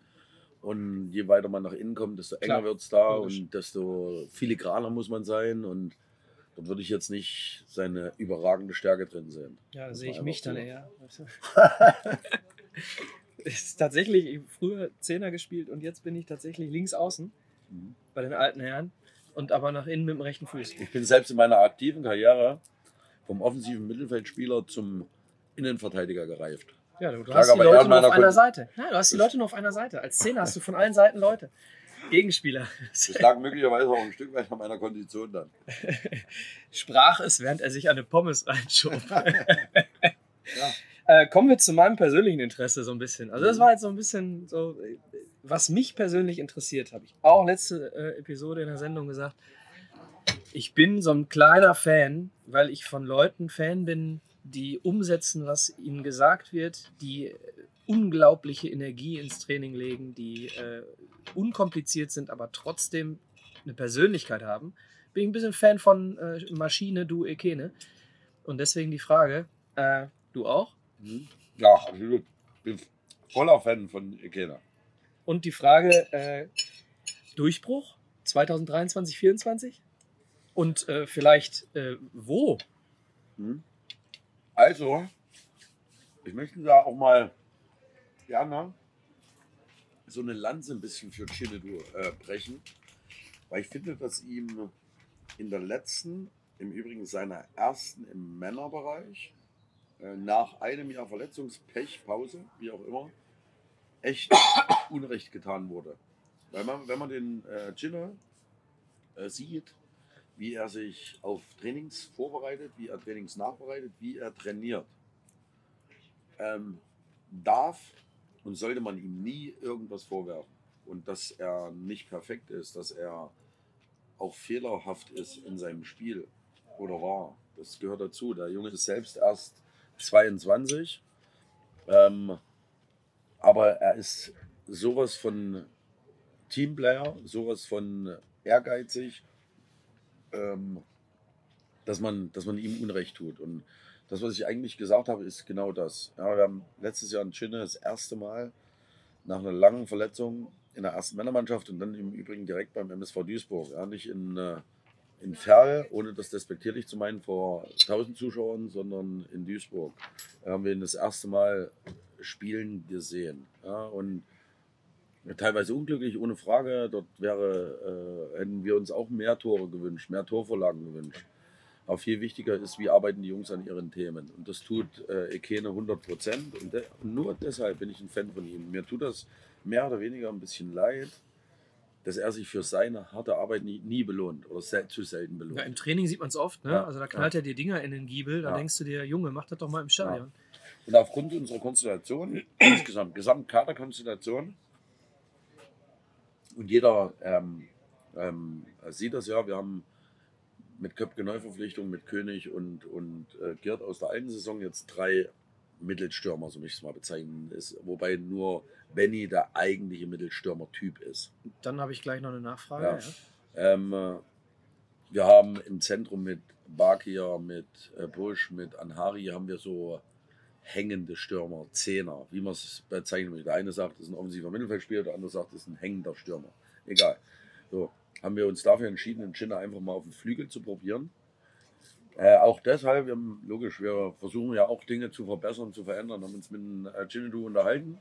Und je weiter man nach innen kommt, desto enger wird es da Logisch. und desto filigraner muss man sein. Und dort würde ich jetzt nicht seine überragende Stärke drin sehen. Ja, da sehe ich mich so. dann eher. ist tatsächlich früher Zehner gespielt und jetzt bin ich tatsächlich links außen mhm. bei den alten Herren und aber nach innen mit dem rechten Fuß. Ich bin selbst in meiner aktiven Karriere vom offensiven Mittelfeldspieler zum Innenverteidiger gereift. Ja, du, du hast die Leute nur auf einer Seite. Nein, du hast die Leute nur auf einer Seite. Als Zehner hast du von allen Seiten Leute. Gegenspieler. Das lag möglicherweise auch ein Stück weit an meiner Kondition dann. Sprach es, während er sich eine Pommes reinschob. ja. Äh, kommen wir zu meinem persönlichen Interesse so ein bisschen. Also das mhm. war jetzt so ein bisschen so, was mich persönlich interessiert, habe ich auch letzte äh, Episode in der Sendung gesagt. Ich bin so ein kleiner Fan, weil ich von Leuten Fan bin, die umsetzen, was ihnen gesagt wird, die unglaubliche Energie ins Training legen, die äh, unkompliziert sind, aber trotzdem eine Persönlichkeit haben. Bin ich ein bisschen Fan von äh, Maschine, du Ekene. Und deswegen die Frage, äh, du auch? Ja, absolut. Bin voller Fan von Ekene. Und die Frage, äh, Durchbruch 2023, 2024? Und äh, vielleicht äh, wo? Mhm. Also, ich möchte da auch mal gerne so eine Lanze ein bisschen für Chinedu äh, brechen, weil ich finde, dass ihm in der letzten, im Übrigen seiner ersten im Männerbereich, nach einem Jahr Verletzungspech, Pause, wie auch immer, echt Unrecht getan wurde. Weil man, wenn man den äh, äh, sieht, wie er sich auf Trainings vorbereitet, wie er Trainings nachbereitet, wie er trainiert. Ähm, darf und sollte man ihm nie irgendwas vorwerfen. Und dass er nicht perfekt ist, dass er auch fehlerhaft ist in seinem Spiel oder war. Das gehört dazu. Der Junge ist selbst erst 22. Ähm, aber er ist sowas von Teamplayer, sowas von ehrgeizig ähm, dass, man, dass man ihm Unrecht tut. Und das, was ich eigentlich gesagt habe, ist genau das. Ja, wir haben letztes Jahr in Chinne das erste Mal nach einer langen Verletzung in der ersten Männermannschaft und dann im Übrigen direkt beim MSV Duisburg. Ja, nicht in, äh, in Ferl, ohne das despektierlich zu meinen, vor 1000 Zuschauern, sondern in Duisburg. Haben wir ihn das erste Mal spielen gesehen. Ja, und teilweise unglücklich, ohne Frage. Dort wäre, äh, hätten wir uns auch mehr Tore gewünscht, mehr Torvorlagen gewünscht. Aber viel wichtiger ist, wie arbeiten die Jungs an ihren Themen. Und das tut äh, Ekene 100 Prozent. Und, de und nur deshalb bin ich ein Fan von ihm. Mir tut das mehr oder weniger ein bisschen leid, dass er sich für seine harte Arbeit nie, nie belohnt oder sel zu selten belohnt. Ja, Im Training sieht man es oft. Ne? Ja, also da knallt ja. er dir Dinger in den Giebel. Da denkst du dir, Junge, mach das doch mal im Stadion. Und aufgrund unserer Konstellation, insgesamt, Gesamtkaderkonstellation, und jeder ähm, ähm, sieht das ja. Wir haben mit Köpke Neuverpflichtung, mit König und, und äh, Gerd aus der alten Saison jetzt drei Mittelstürmer, so möchte ich es mal bezeichnen, ist, wobei nur Benny der eigentliche Mittelstürmer-Typ ist. Dann habe ich gleich noch eine Nachfrage. Ja. Ja. Ähm, äh, wir haben im Zentrum mit Bakir, mit äh, Busch, mit Anhari haben wir so hängende Stürmer, Zehner, wie man es bezeichnen will. Der eine sagt, das ist ein offensiver Mittelfeldspieler, der andere sagt, das ist ein hängender Stürmer. Egal. So, haben wir uns dafür entschieden, den Schinner einfach mal auf den Flügel zu probieren. Äh, auch deshalb, wir haben, logisch, wir versuchen ja auch Dinge zu verbessern, zu verändern, haben uns mit äh, Chinnedu unterhalten.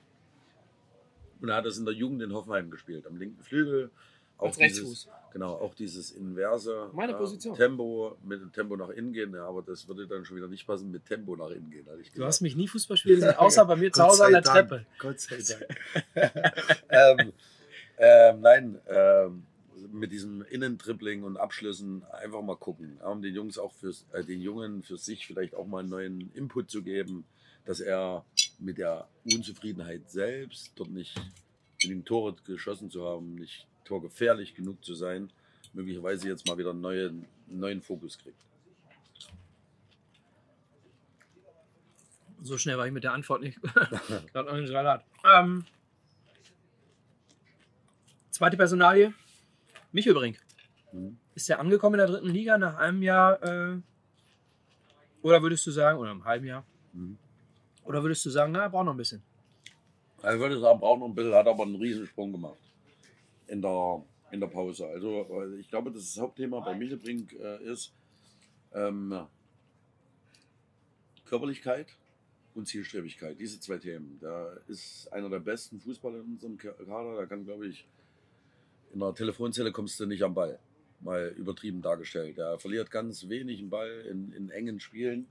Und er hat das in der Jugend in Hoffenheim gespielt, am linken Flügel. Auch Als Rechtsfuß. Dieses, genau, auch dieses inverse Meine äh, Position. Tempo, mit dem Tempo nach innen gehen, ja, aber das würde dann schon wieder nicht passen mit Tempo nach innen gehen. Du hast mich nie Fußball spielen sehen, außer bei mir zu Hause an der Dank. Treppe. Gott sei Dank. ähm, ähm, nein, ähm, mit diesem Innentribbling und Abschlüssen einfach mal gucken. Um den Jungs auch fürs, äh, den Jungen für sich vielleicht auch mal einen neuen Input zu geben, dass er mit der Unzufriedenheit selbst dort nicht in den Tore geschossen zu haben, nicht torgefährlich genug zu sein, möglicherweise jetzt mal wieder einen neuen, einen neuen Fokus kriegt. So schnell war ich mit der Antwort nicht. Gerade orange Salat. Ähm, zweite Personalie. Michel Brink. Mhm. Ist der angekommen in der dritten Liga nach einem Jahr? Äh, oder würdest du sagen, oder einem halben Jahr? Mhm. Oder würdest du sagen, na, er braucht noch ein bisschen? Ich würde sagen, braucht noch ein bisschen, hat aber einen Riesensprung gemacht in der, in der Pause. Also ich glaube, das Hauptthema bei Michelbrink äh, ist ähm, Körperlichkeit und Zielstrebigkeit. Diese zwei Themen. Da ist einer der besten Fußballer in unserem Ka- Kader. Da kann, glaube ich, in der Telefonzelle kommst du nicht am Ball. Mal übertrieben dargestellt. Er verliert ganz wenig einen Ball in, in engen Spielen.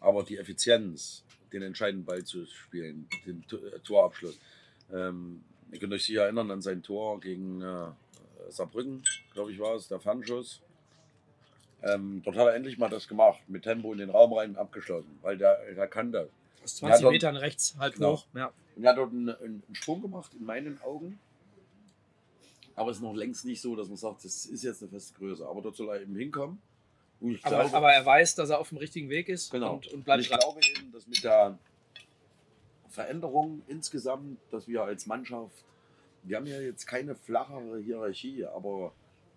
Aber die Effizienz, den entscheidenden Ball zu spielen, den äh, Torabschluss. Ähm, ihr könnt euch sicher erinnern an sein Tor gegen äh, Saarbrücken, glaube ich war es, der Fernschuss. Ähm, dort hat er endlich mal das gemacht, mit Tempo in den Raum rein abgeschlossen, weil der, der kann das. Aus 20 Ja, dann- Metern rechts, halb Genau. hoch. Ja. Und er hat dort einen, einen Sprung gemacht, in meinen Augen. Aber es ist noch längst nicht so, dass man sagt, das ist jetzt eine feste Größe. Aber dort soll er eben hinkommen. Und ich Aber, glaube, aber er weiß, dass er auf dem richtigen Weg ist Genau. und, und Und bleibt ich dran. glaube eben, dass mit der Veränderung insgesamt, dass wir als Mannschaft, wir haben ja jetzt keine flachere Hierarchie, aber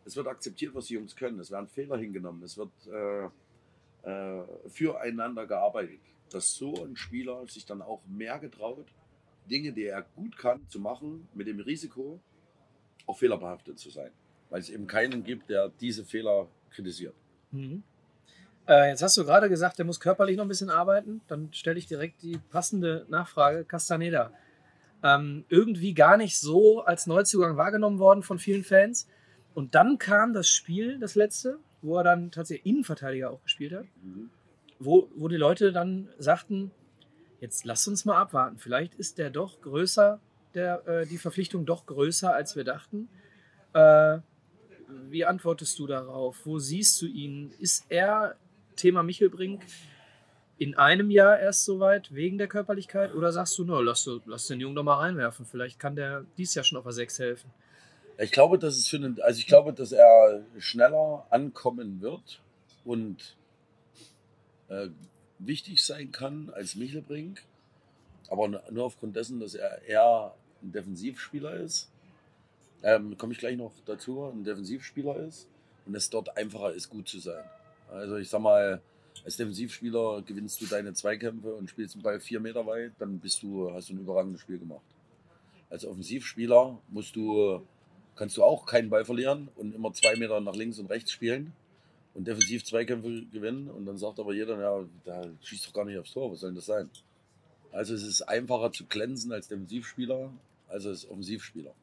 es wird akzeptiert, was die Jungs können. Es werden Fehler hingenommen, es wird äh, äh, füreinander gearbeitet. Dass so ein Spieler sich dann auch mehr getraut, Dinge, die er gut kann, zu machen, mit dem Risiko, auch fehlerbehaftet zu sein. Weil es eben keinen gibt, der diese Fehler kritisiert. Mhm. Äh, jetzt hast du gerade gesagt, der muss körperlich noch ein bisschen arbeiten. Dann stelle ich direkt die passende Nachfrage. Castaneda. Ähm, irgendwie gar nicht so als Neuzugang wahrgenommen worden von vielen Fans. Und dann kam das Spiel, das letzte, wo er dann tatsächlich Innenverteidiger auch gespielt hat, wo, wo die Leute dann sagten, jetzt lass uns mal abwarten. Vielleicht ist der doch größer, der, äh, die Verpflichtung doch größer, als wir dachten. Äh, wie antwortest du darauf? Wo siehst du ihn? Ist er, Thema Michelbrink, in einem Jahr erst soweit wegen der Körperlichkeit? Oder sagst du, no, lass, lass den Jungen doch mal reinwerfen? Vielleicht kann der dies Jahr schon auf der 6 helfen. Ich glaube, dass es für einen, also ich glaube, dass er schneller ankommen wird und äh, wichtig sein kann als Michelbrink, aber nur aufgrund dessen, dass er eher ein Defensivspieler ist. Ähm, Komme ich gleich noch dazu, ein Defensivspieler ist und es dort einfacher ist, gut zu sein. Also ich sag mal, als Defensivspieler gewinnst du deine Zweikämpfe und spielst den Ball vier Meter weit, dann bist du, hast du ein überragendes Spiel gemacht. Als Offensivspieler musst du kannst du auch keinen Ball verlieren und immer zwei Meter nach links und rechts spielen und defensiv Zweikämpfe gewinnen. Und dann sagt aber jeder, ja, da schießt doch gar nicht aufs Tor, was soll denn das sein? Also es ist einfacher zu glänzen als Defensivspieler als als Offensivspieler.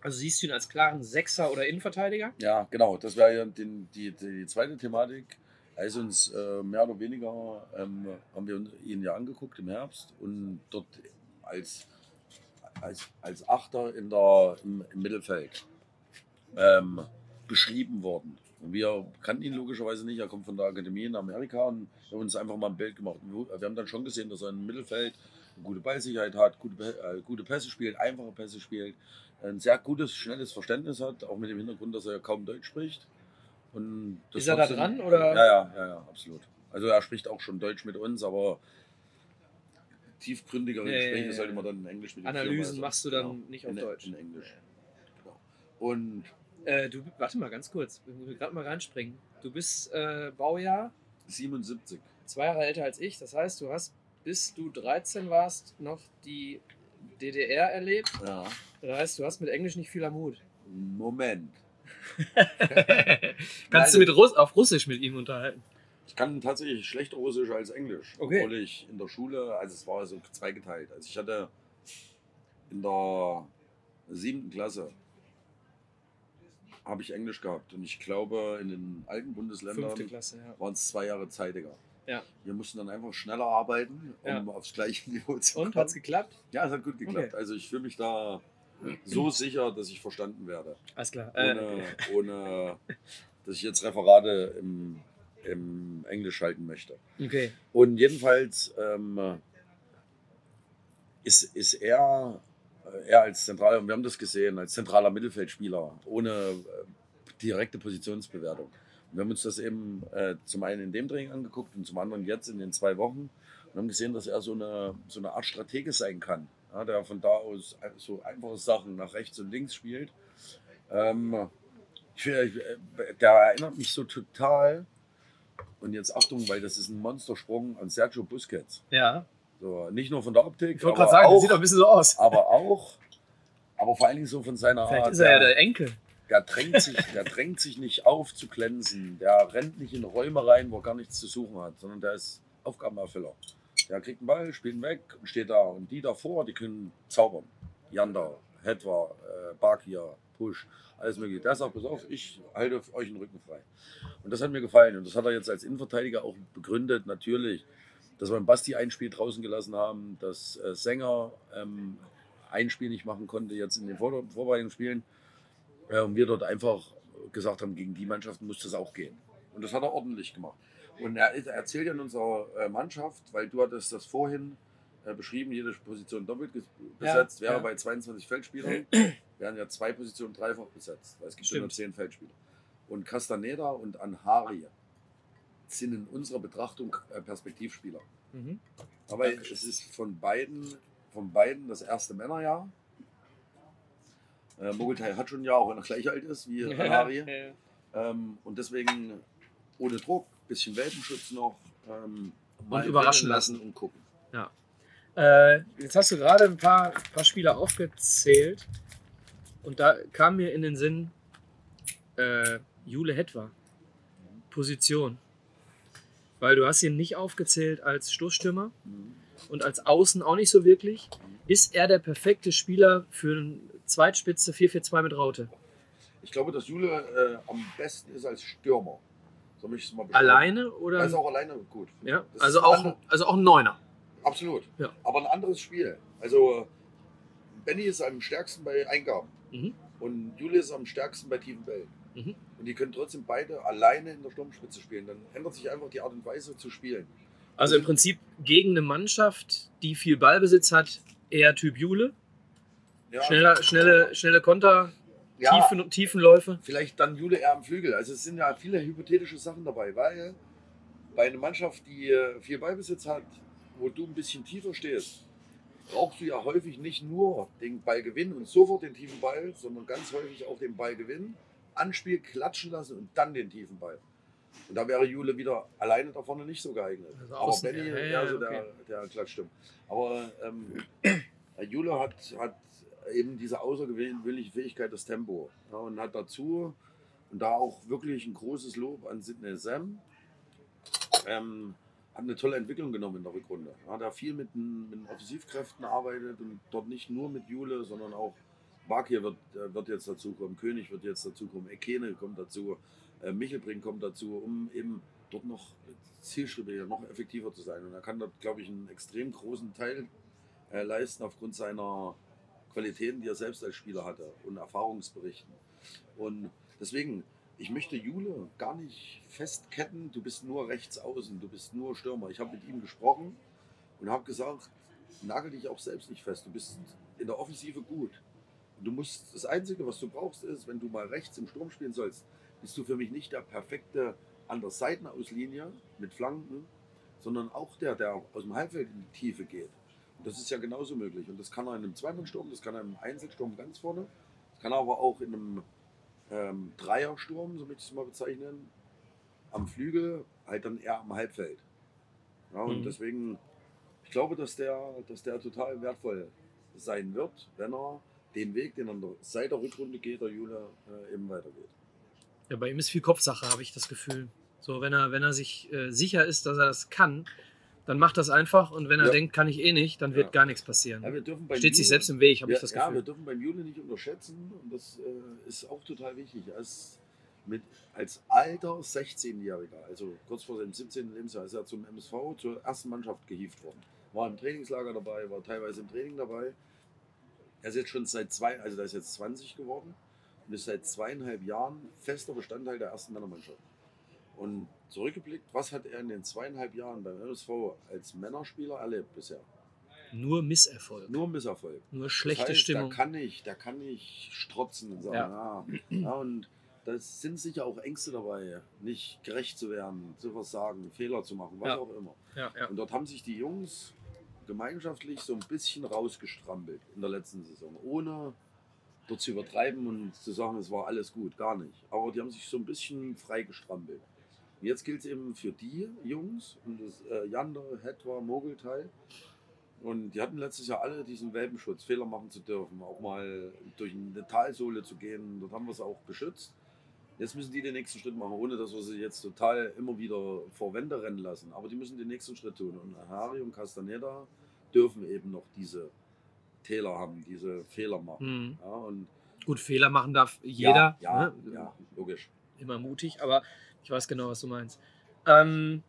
Also siehst du ihn als klaren Sechser oder Innenverteidiger? Ja, genau, das wäre ja den, die, die zweite Thematik. Er ist uns äh, mehr oder weniger, ähm, haben wir ihn ja angeguckt im Herbst und dort als, als, als Achter in der, im, im Mittelfeld ähm, beschrieben worden. Wir kannten ihn logischerweise nicht, er kommt von der Akademie in Amerika und wir haben uns einfach mal ein Bild gemacht. Wir haben dann schon gesehen, dass er im Mittelfeld eine gute Ballsicherheit hat, gute, äh, gute Pässe spielt, einfache Pässe spielt, ein sehr gutes, schnelles Verständnis hat, auch mit dem Hintergrund, dass er kaum Deutsch spricht. Und Ist er da dran, oder? Ja, ja, ja, ja, absolut. Also er spricht auch schon Deutsch mit uns, aber tiefgründigere Ja, Gespräche ja, sollte man dann in Englisch mit Analysen führen, machst du dann nicht auf in, Deutsch. In Englisch. Genau. Und Äh, du, warte mal ganz kurz, wir müssen gerade mal reinspringen. Du bist äh, Baujahr 77. zwei Jahre älter als ich. Das heißt, du hast, bis du 13 warst, noch die DDR erlebt. Ja. Das heißt, du hast mit Englisch nicht viel am Hut. Moment. Kannst du mit Russ auf Russisch mit ihm unterhalten? Ich kann tatsächlich schlechter Russisch als Englisch. Okay. Obwohl ich in der Schule, also es war so zweigeteilt. Also ich hatte in der siebten Klasse habe ich Englisch gehabt. Und ich glaube, in den alten Bundesländern Klasse, ja. waren es zwei Jahre zeitiger. Ja. Wir mussten dann einfach schneller arbeiten, um Ja. aufs gleiche Niveau zu Und, kommen. hat's geklappt? Ja, es hat gut geklappt. Okay. Also ich fühle mich da so sicher, dass ich verstanden werde. Alles klar. Äh, Ohne, ohne dass ich jetzt Referate im, im Englisch halten möchte. okay. Und jedenfalls ähm, ist, ist er, er als zentraler, wir haben das gesehen, als zentraler Mittelfeldspieler, ohne äh, direkte Positionsbewertung. Wir haben uns das eben äh, zum einen in dem Training angeguckt und zum anderen jetzt in den zwei Wochen und haben gesehen, dass er so eine, so eine Art Stratege sein kann, ja, der von da aus so einfache Sachen nach rechts und links spielt. Ähm, ich, äh, der erinnert mich so total, und jetzt Achtung, weil das ist ein Monstersprung an Sergio Busquets. Ja. So, nicht nur von der Optik, Ich wollte aber, gerade sagen, auch, sieht doch ein bisschen so aus. aber auch, aber vor allen Dingen so von seiner Vielleicht Art. ist er ja der, Enkel. der, drängt sich, der drängt sich nicht auf zu glänzen. Der rennt nicht in Räume rein, wo er gar nichts zu suchen hat, sondern der ist Aufgabenerfüller. Der kriegt einen Ball, spielt ihn weg und steht da. Und die davor, die können zaubern. Janda, Hetwa, äh, Bakir, Push, alles mögliche. Der sagt, pass auf, ich halte euch den Rücken frei. Und das hat mir gefallen. Und das hat er jetzt als Innenverteidiger auch begründet, natürlich, dass wir einen Basti ein Spiel draußen gelassen haben, dass äh, Sänger ähm, ein Spiel nicht machen konnte, jetzt in den Vor Vorbereitungsspielen. Äh, und wir dort einfach gesagt haben, gegen die Mannschaften muss das auch gehen. Und das hat er ordentlich gemacht. Und er, er erzählt ja in unserer äh, Mannschaft, weil du hattest das vorhin äh, beschrieben, jede Position doppelt ges- Ja, besetzt, wäre ja. bei 22 Feldspielern, wären ja zwei Positionen dreifach besetzt, weil es gibt ja nur Stimmt. zehn Feldspieler. Und Castaneda und Anhari sind in unserer Betrachtung äh, Perspektivspieler. Mhm. Aber Dankeschön. es ist von beiden, von beiden das erste Männerjahr. Äh, Mogeltai hat schon ein Jahr, auch wenn er gleich alt ist wie Anhari. Ja. Ähm, und deswegen ohne Druck, bisschen Welpenschutz noch. Ähm, mal überraschen lassen und gucken. Äh, jetzt hast du gerade ein paar, paar Spieler aufgezählt und da kam mir in den Sinn äh, Jule Hetwa. Position. Weil du hast ihn nicht aufgezählt als Stoßstürmer Mhm. und als Außen auch nicht so wirklich. Ist er der perfekte Spieler für eine Zweitspitze 4-4-2 mit Raute? Ich glaube, dass Jule äh, am besten ist als Stürmer. So möchte ich es mal beschreiben. Alleine oder? Er ist auch alleine gut. ja, Das also auch, also auch ein Neuner. Absolut. Ja. Aber ein anderes Spiel. Also Benny ist am stärksten bei Eingaben Mhm. und Jule ist am stärksten bei tiefen Bällen. Mhm. Und die können trotzdem beide alleine in der Sturmspitze spielen. Dann ändert sich einfach die Art und Weise zu spielen. Also im Prinzip gegen eine Mannschaft, die viel Ballbesitz hat, eher Typ Jule. Ja, Schneller, schnelle, schnelle Konter, ja, Tiefen, Tiefenläufe. vielleicht dann Jule eher am Flügel. Also es sind ja viele hypothetische Sachen dabei, weil bei einer Mannschaft, die äh, viel Ballbesitz hat, wo du ein bisschen tiefer stehst, brauchst du ja häufig nicht nur den Ballgewinn und sofort den tiefen Ball, sondern ganz häufig auch den Ballgewinn, Anspiel klatschen lassen und dann den tiefen Ball. Und da wäre Jule wieder alleine da vorne nicht so geeignet. Also Aber Benny, ja, ja, ja, so okay. der, der klatscht Aber ähm, Jule hat, hat eben diese außergewöhnliche Fähigkeit, das Tempo. Ja, und hat dazu, und da auch wirklich ein großes Lob an Sidney Sam, ähm, hat eine tolle Entwicklung genommen in der Rückrunde. Ja, hat da viel mit den, mit Offensivkräften arbeitet und dort nicht nur mit Jule, sondern auch Bakir wird, äh, wird jetzt dazukommen, König wird jetzt dazukommen, Ekene kommt dazu, äh, Michelbrink kommt dazu, um eben dort noch zielstrebiger, noch effektiver zu sein. Und er kann dort, glaube ich, einen extrem großen Teil äh, leisten aufgrund seiner Qualitäten, die er selbst als Spieler hatte und Erfahrungsberichten. Und deswegen, ich möchte Jule gar nicht festketten, du bist nur rechts außen, du bist nur Stürmer. Ich habe mit ihm gesprochen und habe gesagt, nagel dich auch selbst nicht fest, du bist in der Offensive gut. Und du musst, das Einzige, was du brauchst, ist, wenn du mal rechts im Sturm spielen sollst, bist du für mich nicht der perfekte an der Seitenauslinie mit Flanken, sondern auch der, der aus dem Halbfeld in die Tiefe geht. Und das ist ja genauso möglich. Und das kann er in einem Zweimannssturm, das kann er im Einzelsturm ganz vorne, das kann er aber auch in einem ähm, Dreiersturm, so möchte ich es mal bezeichnen, am Flügel, halt dann eher am Halbfeld. Ja, und Mhm. deswegen, ich glaube, dass der, dass der total wertvoll sein wird, wenn er den Weg, den er seit der Rückrunde geht, der Jule äh, eben weitergeht. Ja, bei ihm ist viel Kopfsache, habe ich das Gefühl. So, wenn er, wenn er sich äh, sicher ist, dass er das kann, dann macht das einfach. Und wenn er Ja. denkt, kann ich eh nicht, dann wird Ja. gar nichts passieren. Ja, Steht sich Jule- selbst im Weg, habe ich das Ja, wir Gefühl. dürfen beim Jule nicht unterschätzen und das äh, ist auch total wichtig. Ist mit, als alter 16-Jähriger, also kurz vor seinem 17. Lebensjahr, ist er zum MSV, zur ersten Mannschaft gehievt worden. War im Trainingslager dabei, war teilweise im Training dabei. Er ist jetzt schon seit zwei, also er ist jetzt 20 geworden und ist seit zweieinhalb Jahren fester Bestandteil der ersten Männermannschaft. Und zurückgeblickt, was hat er in den zweieinhalb Jahren beim MSV als Männerspieler erlebt bisher? Nur Misserfolg. Nur Misserfolg. Nur schlechte das heißt, Stimmung. Der kann nicht, der kann nicht strotzen und sagen, ja. Ja, und da sind sicher auch Ängste dabei, nicht gerecht zu werden, zu versagen, Fehler zu machen, was Ja. auch immer. Ja, ja. Und dort haben sich die Jungs gemeinschaftlich so ein bisschen rausgestrampelt in der letzten Saison, ohne dort zu übertreiben und zu sagen, es war alles gut, gar nicht. Aber die haben sich so ein bisschen freigestrampelt. Und jetzt gilt es eben für die Jungs, und das äh, Jander, Hetwa, Mogelteil, und die hatten letztes Jahr alle diesen Welpenschutz, Fehler machen zu dürfen, auch mal durch eine Talsohle zu gehen. Dort haben wir es auch beschützt. Jetzt müssen die den nächsten Schritt machen, ohne dass wir sie jetzt total immer wieder vor Wände rennen lassen. Aber die müssen den nächsten Schritt tun. Und Harry und Castaneda dürfen eben noch diese Täler haben, diese Fehler machen. Mhm. Ja, und Gut, Fehler machen darf jeder. Ja, ja, ne? ja, logisch. Immer mutig, aber ich weiß genau, was du meinst. Ähm,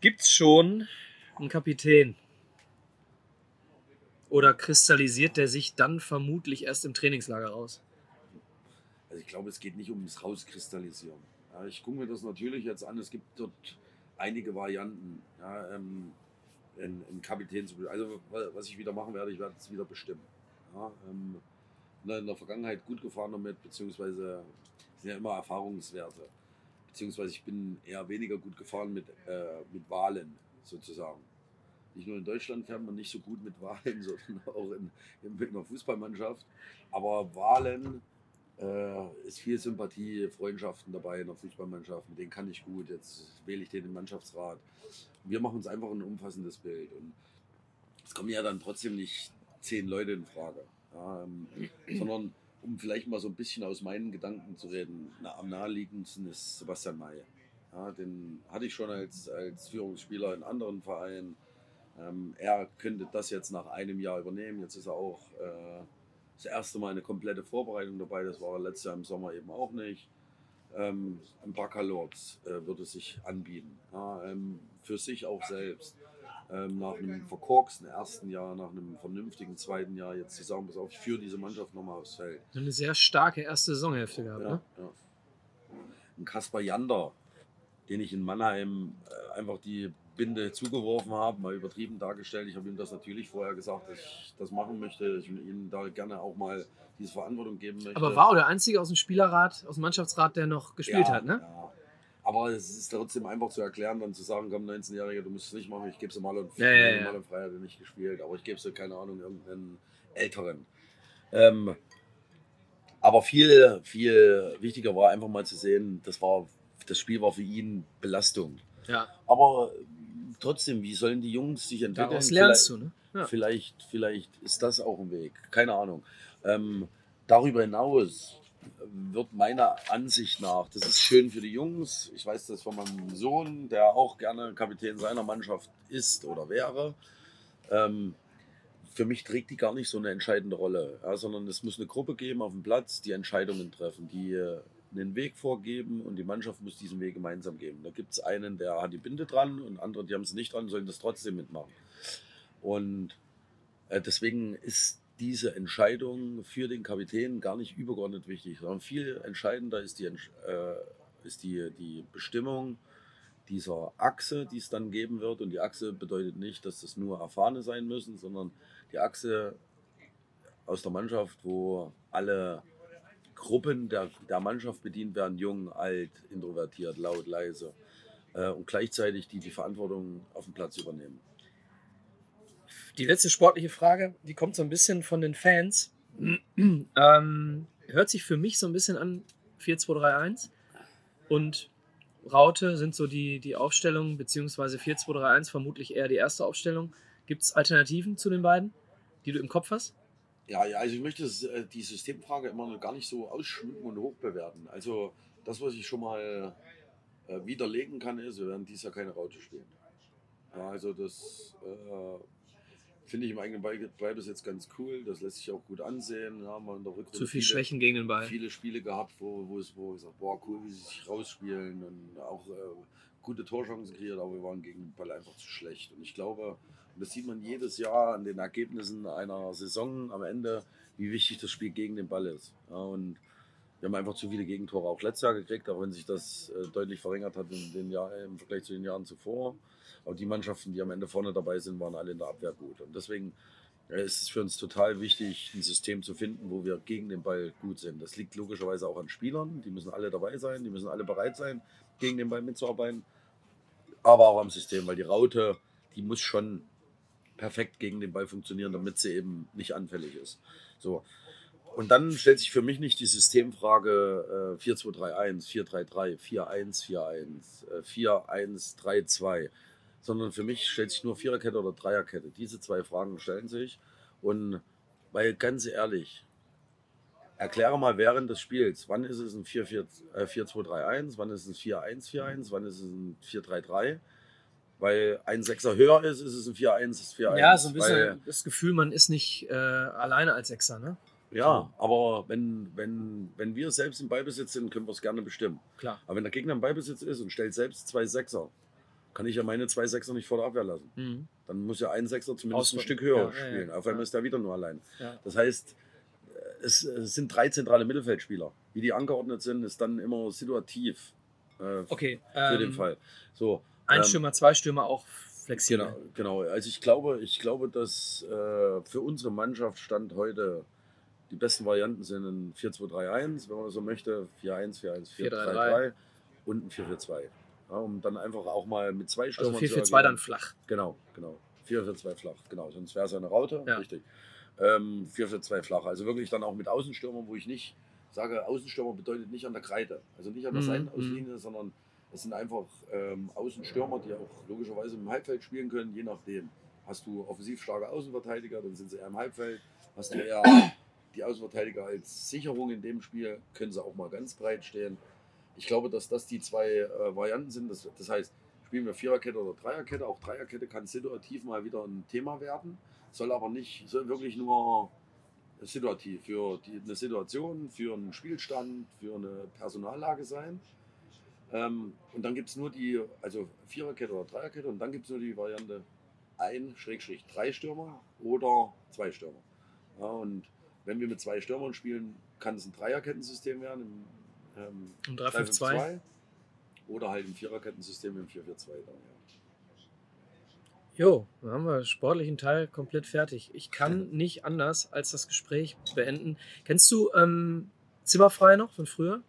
Gibt es schon einen Kapitän? Oder kristallisiert der sich dann vermutlich erst im Trainingslager raus? Also ich glaube, es geht nicht ums Rauskristallisieren. Ja, ich gucke mir das natürlich jetzt an. Es gibt dort einige Varianten, ja, ähm, einen, Kapitän zu Also wa- was ich wieder machen werde, ich werde es wieder bestimmen. Ja, ähm, in der Vergangenheit gut gefahren damit, beziehungsweise sind ja immer Erfahrungswerte. Beziehungsweise ich bin eher weniger gut gefahren mit, äh, mit Wahlen sozusagen. Nicht nur in Deutschland fährt man nicht so gut mit Wahlen, sondern auch in, in, in der Fußballmannschaft. Aber Wahlen äh, ist viel Sympathie, Freundschaften dabei in der Fußballmannschaft. Mit denen kann ich gut. Jetzt wähle ich den im Mannschaftsrat. Wir machen uns einfach ein umfassendes Bild. Und es kommen ja dann trotzdem nicht zehn Leute in Frage. Ähm, sondern um vielleicht mal so ein bisschen aus meinen Gedanken zu reden, na, am naheliegendsten ist Sebastian May. Ja, den hatte ich schon als, als Führungsspieler in anderen Vereinen. Ähm, er könnte das jetzt nach einem Jahr übernehmen. Jetzt ist er auch äh, das erste Mal eine komplette Vorbereitung dabei. Das war letztes Jahr im Sommer eben auch nicht. Ähm, Im Baccalords äh, würde sich anbieten. Ja, ähm, für sich auch selbst. Ähm, nach einem verkorksten ersten Jahr, nach einem vernünftigen zweiten Jahr jetzt zu sagen, pass auf, ich führe diese Mannschaft nochmal aufs Feld. Eine sehr starke erste Saisonhälfte gehabt, Ja, ne? ja. Ein Kaspar Jander, den ich in Mannheim äh, einfach die Binde zugeworfen habe, mal übertrieben dargestellt. Ich habe ihm das natürlich vorher gesagt, dass ich das machen möchte, ich ihm da gerne auch mal diese Verantwortung geben möchte. Aber war auch der Einzige aus dem Spielerrat, aus dem Mannschaftsrat, der noch gespielt ja, hat, ne? Ja. Aber es ist trotzdem einfach zu erklären, dann zu sagen, komm, 19-Jähriger, du musst es nicht machen, ich gebe es mal und Ja, ja, ja. frei hat nicht gespielt, aber ich gebe es, keine Ahnung, irgendeinen Älteren. Ähm, aber viel, viel wichtiger war einfach mal zu sehen, das, war, das Spiel war für ihn Belastung. Ja. Aber trotzdem, wie sollen die Jungs sich entwickeln? Daraus lernst du, ne? Ja. Vielleicht, vielleicht ist das auch ein Weg. Keine Ahnung. Ähm, darüber hinaus wird meiner Ansicht nach, das ist schön für die Jungs. Ich weiß das von meinem Sohn, der auch gerne Kapitän seiner Mannschaft ist oder wäre. Ähm, für mich trägt die gar nicht so eine entscheidende Rolle, ja, sondern es muss eine Gruppe geben auf dem Platz, die Entscheidungen treffen, die äh, einen Weg vorgeben und die Mannschaft muss diesen Weg gemeinsam geben. Da gibt es einen, der hat die Binde dran und andere, die haben sie nicht dran, sollen das trotzdem mitmachen. Und äh, deswegen ist diese Entscheidung für den Kapitän gar nicht übergeordnet wichtig, sondern viel entscheidender ist die, äh, ist die, die Bestimmung dieser Achse, die es dann geben wird. Und die Achse bedeutet nicht, dass das nur Erfahrene sein müssen, sondern die Achse aus der Mannschaft, wo alle Gruppen der, der Mannschaft bedient werden, jung, alt, introvertiert, laut, leise. Äh, und gleichzeitig die die Verantwortung auf dem Platz übernehmen. Die letzte sportliche Frage, die kommt so ein bisschen von den Fans. ähm, hört sich für mich so ein bisschen an 4-2-3-1 und Raute sind so die, die Aufstellungen, beziehungsweise 4-2-3-1 vermutlich eher die erste Aufstellung. Gibt es Alternativen zu den beiden, die du im Kopf hast? Ja, ja, also ich möchte äh, die Systemfrage immer noch gar nicht so ausschmücken und hochbewerten. Also das, was ich schon mal äh, widerlegen kann, ist, wir werden dieses Jahr keine Raute spielen. Ja, also das äh, finde ich im eigenen Ball jetzt ganz cool. Das lässt sich auch gut ansehen. Ja, man in der Rückrunde Zu viel viele, Schwächen gegen den Ball. Viele Spiele gehabt, wo, wo, es, wo ich sage, boah, cool, wie sie sich rausspielen und auch äh, gute Torchancen kreiert, aber wir waren gegen den Ball einfach zu schlecht. Und ich glaube, und das sieht man jedes Jahr an den Ergebnissen einer Saison am Ende, wie wichtig das Spiel gegen den Ball ist. Ja, und wir haben einfach zu viele Gegentore auch letztes Jahr gekriegt, auch wenn sich das äh, deutlich verringert hat Jahr, im Vergleich zu den Jahren zuvor. Aber die Mannschaften, die am Ende vorne dabei sind, waren alle in der Abwehr gut. Und deswegen äh, ist es für uns total wichtig, ein System zu finden, wo wir gegen den Ball gut sind. Das liegt logischerweise auch an Spielern. Die müssen alle dabei sein, die müssen alle bereit sein, gegen den Ball mitzuarbeiten. Aber auch am System, weil die Raute, die muss schon perfekt gegen den Ball funktionieren, damit sie eben nicht anfällig ist. So. Und dann stellt sich für mich nicht die Systemfrage äh, 4-2-3-1, 4-3-3, 4-1, 4-1, 4-1-3-2, sondern für mich stellt sich nur Viererkette oder Dreierkette. Diese zwei Fragen stellen sich. Und weil ganz ehrlich, erkläre mal während des Spiels, wann ist es ein 4-2-3-1, wann ist es ein 4-1-4-1, wann ist es ein 4-3-3 weil ein Sechser höher ist, ist es ein 4-1, 4-1. Ja, so ein bisschen das Gefühl, man ist nicht äh, alleine als Sechser, ne? Ja, aber wenn, wenn, wenn wir selbst im Ballbesitz sind, können wir es gerne bestimmen. Klar. Aber wenn der Gegner im Ballbesitz ist und stellt selbst zwei Sechser, kann ich ja meine zwei Sechser nicht vor der Abwehr lassen. Mhm. Dann muss ja ein Sechser zumindest Auswahl. ein Stück höher ja, spielen. Ja, ja. Auf einmal ist er wieder nur allein. Das heißt, es, es, sind drei zentrale Mittelfeldspieler. Wie die angeordnet sind, ist dann immer situativ äh, okay, für ähm, den Fall. So, ein ähm, Stürmer, zwei Stürmer auch flexibel. Genau, genau. Also ich glaube, ich glaube, dass äh, für unsere Mannschaft Stand heute die besten Varianten sind ein 4-2-3-1, wenn man so möchte, 4-1, 4-1, 4-3-3 und ein 4-4-2. Ja, um dann einfach auch mal mit zwei Stürmern also 4-4-2 dann flach. Genau, genau. 4-4-2 flach, genau. Sonst wäre es eine Raute, ja. richtig. Ähm, 4-4-2 flach. Also wirklich dann auch mit Außenstürmern, wo ich nicht sage, Außenstürmer bedeutet nicht an der Kreide. Also nicht an der mhm. Seitenauslinie, mhm. sondern das sind einfach ähm, Außenstürmer, die auch logischerweise im Halbfeld spielen können, je nachdem. Hast du offensiv starke Außenverteidiger, dann sind sie eher im Halbfeld. Hast du eher die Außenverteidiger als Sicherung in dem Spiel, können sie auch mal ganz breit stehen. Ich glaube, dass das die zwei äh, Varianten sind. Das, das heißt, spielen wir Viererkette oder Dreierkette. Auch Dreierkette kann situativ mal wieder ein Thema werden, soll aber nicht, soll wirklich nur situativ für die, eine Situation, für einen Spielstand, für eine Personallage sein. Ähm, und dann gibt es nur die, also Viererkette oder Dreierkette und dann gibt es nur die Variante ein Schrägstrich drei Stürmer oder zwei Stürmer. Ja, und wenn wir mit zwei Stürmern spielen, kann es ein Dreierkettensystem werden. Im, ähm, Im 3-5-2. Oder halt im Viererkettensystem im 4-4-2 dann, ja. Jo, dann haben wir den sportlichen Teil komplett fertig. Ich kann nicht anders als das Gespräch beenden. Kennst du ähm, Zimmerfrei noch von früher?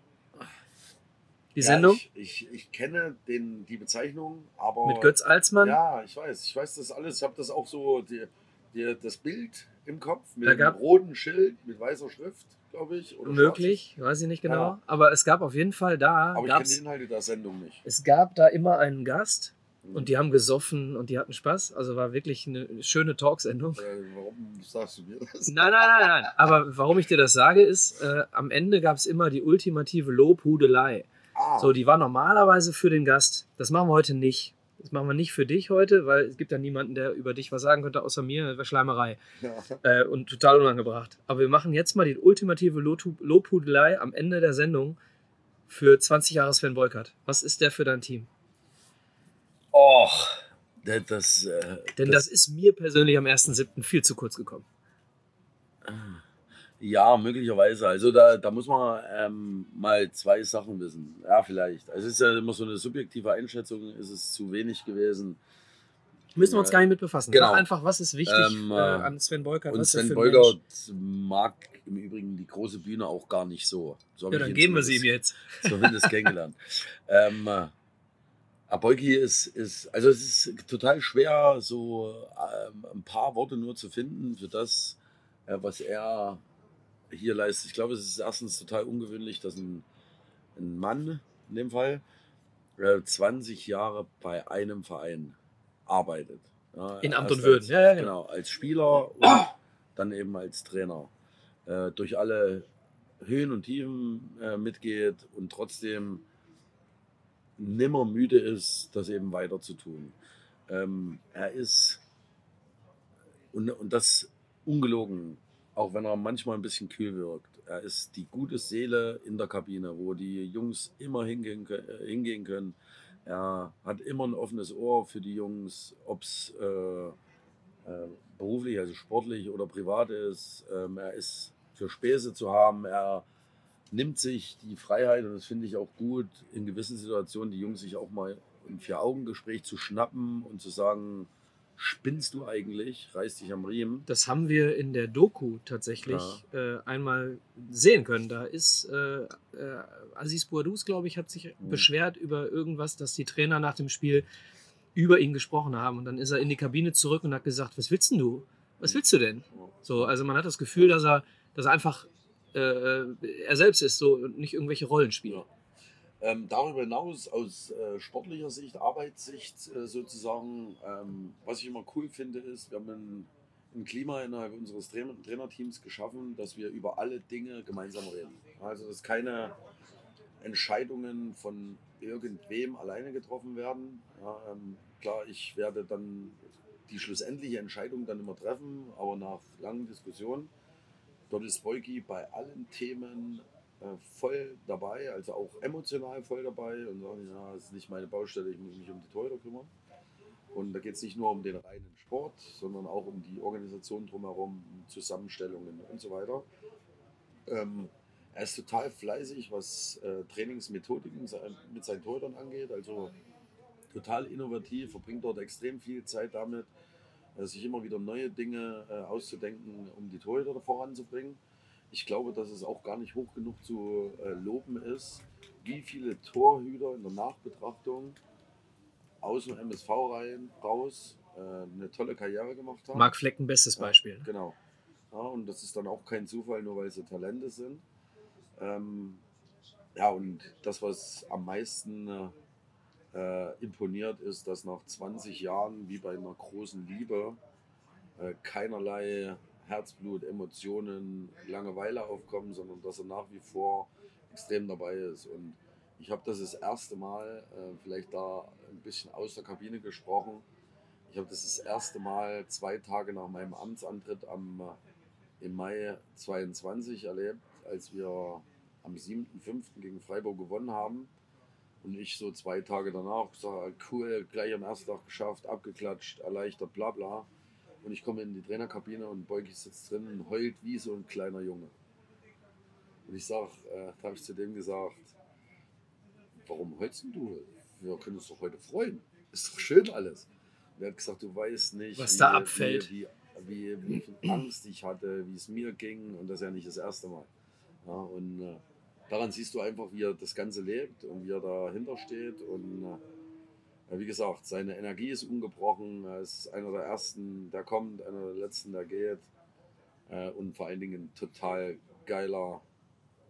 Die ja, Sendung? Ich, ich, ich, kenne den, die Bezeichnung, aber. Mit Götz Alsmann? Ja, ich weiß. Ich weiß das alles. Ich habe das auch so, die, die, das Bild im Kopf mit da einem roten Schild, mit weißer Schrift, glaube ich. möglich, schwarz. weiß ich nicht genau. Ja. Aber es gab auf jeden Fall da. Aber ich kenne die Inhalte der Sendung nicht. Es gab da immer einen Gast. Mhm. Und die haben gesoffen und die hatten Spaß. Also war wirklich eine schöne Talksendung. Äh, warum sagst du mir das? Nein, nein, nein, nein. Aber warum ich dir das sage, ist, äh, am Ende gab es immer die ultimative Lobhudelei. Ah. So, die war normalerweise für den Gast. Das machen wir heute nicht. Das machen wir nicht für dich heute, weil es gibt ja niemanden, der über dich was sagen könnte, außer mir. Das wäre Schleimerei. Ja. Äh, und total unangebracht. Aber wir machen jetzt mal die ultimative Lobhudelei am Ende der Sendung für 20 Jahre Sven Wolkert. Was ist der für dein Team? Och, das. Äh, Denn das, das, ist mir persönlich am 1.7. viel zu kurz gekommen. Ah. Ja, möglicherweise. Also da, da muss man ähm, mal zwei Sachen wissen. Ja, vielleicht. Also es ist ja immer so eine subjektive Einschätzung, ist es zu wenig gewesen. Müssen wir uns gar nicht mit befassen. Genau. Sag einfach, was ist wichtig ähm, äh, an Sven Beukert? Und Sven Beukert mag im Übrigen die große Bühne auch gar nicht so. so ja, dann geben wir sie ihm jetzt. Zumindest kennengelernt. ähm, Abolki ist, ist, also es ist total schwer, so ähm, ein paar Worte nur zu finden für das, äh, was er hier leistet. Ich glaube, es ist erstens total ungewöhnlich, dass ein, ein Mann in dem Fall äh, 20 Jahre bei einem Verein arbeitet. Ja, in Amt und Würden, ja, ja, genau. genau. Als Spieler und dann eben als Trainer. Äh, durch alle Höhen und Tiefen äh, mitgeht und trotzdem nimmer müde ist, das eben weiter zu tun. Ähm, er ist, und, und das ungelogen, auch wenn er manchmal ein bisschen kühl wirkt, er ist die gute Seele in der Kabine, wo die Jungs immer hingehen, äh, hingehen können. Er hat immer ein offenes Ohr für die Jungs, ob es äh, äh, beruflich, also sportlich oder privat ist. Ähm, er ist für Späße zu haben. Er nimmt sich die Freiheit, und das finde ich auch gut, in gewissen Situationen die Jungs sich auch mal im Vier-Augen-Gespräch zu schnappen und zu sagen, spinnst du eigentlich? Reiß dich am Riemen. Das haben wir in der Doku tatsächlich äh, einmal sehen können. Da ist äh, äh, Aziz Bouadouz, glaube ich, hat sich mhm. beschwert über irgendwas, dass die Trainer nach dem Spiel über ihn gesprochen haben. Und dann ist er in die Kabine zurück und hat gesagt, was willst denn du? Was willst du denn? So, also man hat das Gefühl, dass er, dass er einfach äh, er selbst ist so und nicht irgendwelche Rollen spielt. Ja. Ähm, darüber hinaus aus äh, sportlicher Sicht, Arbeitssicht äh, sozusagen, ähm, was ich immer cool finde, ist, wir haben ein, ein Klima innerhalb unseres Trainer Trainerteams geschaffen, dass wir über alle Dinge gemeinsam reden. Also dass keine Entscheidungen von irgendwem alleine getroffen werden. Ja, ähm, klar, ich werde dann die schlussendliche Entscheidung dann immer treffen, aber nach langen Diskussionen. Dort ist Beuki bei allen Themen voll dabei, also auch emotional voll dabei und sagen, ja, das ist nicht meine Baustelle, ich muss mich um die Torhüter kümmern. Und da geht es nicht nur um den reinen Sport, sondern auch um die Organisation drumherum, Zusammenstellungen und so weiter. Ähm, er ist total fleißig, was äh, Trainingsmethodiken mit seinen Torhütern angeht, also total innovativ, verbringt dort extrem viel Zeit damit, äh, sich immer wieder neue Dinge äh, auszudenken, um die Torhüter voranzubringen. Ich glaube, dass es auch gar nicht hoch genug zu äh, loben ist, wie viele Torhüter in der Nachbetrachtung aus dem MSV rein raus äh, eine tolle Karriere gemacht haben. Marc Flecken, bestes Beispiel. Ja, genau. Ja, und das ist dann auch kein Zufall, nur weil sie Talente sind. Ähm, ja, und das, was am meisten äh, imponiert, ist, dass nach 20 Jahren, wie bei einer großen Liebe, äh, keinerlei Herzblut, Emotionen, Langeweile aufkommen, sondern dass er nach wie vor extrem dabei ist. Und ich habe das das erste Mal, äh, vielleicht da ein bisschen aus der Kabine gesprochen, ich habe das das erste Mal zwei Tage nach meinem Amtsantritt am, äh, im Mai 22 erlebt, als wir am 7.5. gegen Freiburg gewonnen haben. Und ich so zwei Tage danach gesagt, cool, gleich am ersten Tag geschafft, abgeklatscht, erleichtert, bla bla. Und ich komme in die Trainerkabine und Beugi sitzt drin und heult wie so ein kleiner Junge. Und ich sage, äh, da habe ich zu dem gesagt, warum heulst du? Wir können uns doch heute freuen. Ist doch schön alles. Und er hat gesagt, du weißt nicht, was wie, da abfällt. Wie, wie, wie, wie, viel Angst ich hatte, wie es mir ging. Und das ist ja nicht das erste Mal. Ja, und äh, daran siehst du einfach, wie er das Ganze lebt und wie er dahinter steht. Und äh, wie gesagt, seine Energie ist ungebrochen. Er ist einer der ersten, der kommt, einer der letzten, der geht. Äh, und vor allen Dingen ein total geiler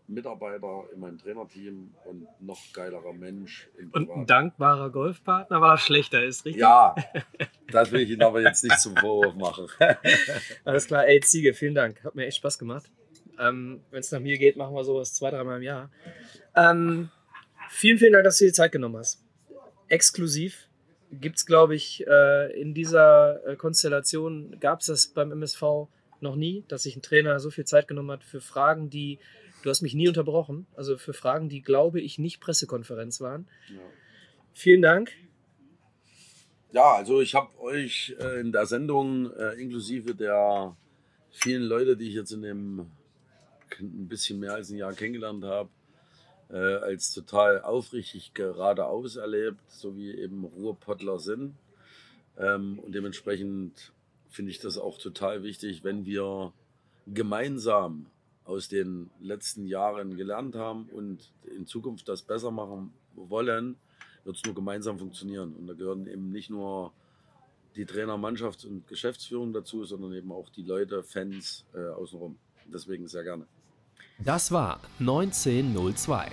Mitarbeiter in meinem Trainerteam und noch geilerer Mensch. Und ein dankbarer Golfpartner, weil er schlechter ist, richtig? Ja, das will ich Ihnen aber jetzt nicht zum Vorwurf machen. Alles klar, ey Ziege, vielen Dank. Hat mir echt Spaß gemacht. Ähm, Wenn es nach mir geht, machen wir sowas zwei, dreimal im Jahr. Ähm, vielen, vielen Dank, dass du dir die Zeit genommen hast exklusiv. Gibt es, glaube ich, äh, in dieser äh, Konstellation, gab es das beim MSV noch nie, dass sich ein Trainer so viel Zeit genommen hat für Fragen, die, du hast mich nie unterbrochen, also für Fragen, die, glaube ich, nicht Pressekonferenz waren. Ja. Vielen Dank. Ja, also ich habe euch äh, in der Sendung äh, inklusive der vielen Leute, die ich jetzt in dem ein bisschen mehr als ein Jahr kennengelernt habe, äh, als total aufrichtig geradeaus erlebt, so wie eben Ruhrpottler sind. Ähm, und dementsprechend finde ich das auch total wichtig, wenn wir gemeinsam aus den letzten Jahren gelernt haben und in Zukunft das besser machen wollen, wird es nur gemeinsam funktionieren. Und da gehören eben nicht nur die Trainer, Mannschafts- und Geschäftsführung dazu, sondern eben auch die Leute, Fans äh, außenrum. Deswegen sehr gerne. Das war 1902,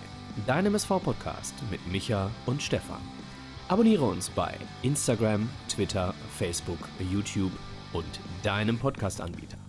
dein MSV-Podcast mit Micha und Stefan. Abonniere uns bei Instagram, Twitter, Facebook, YouTube und deinem Podcast-Anbieter.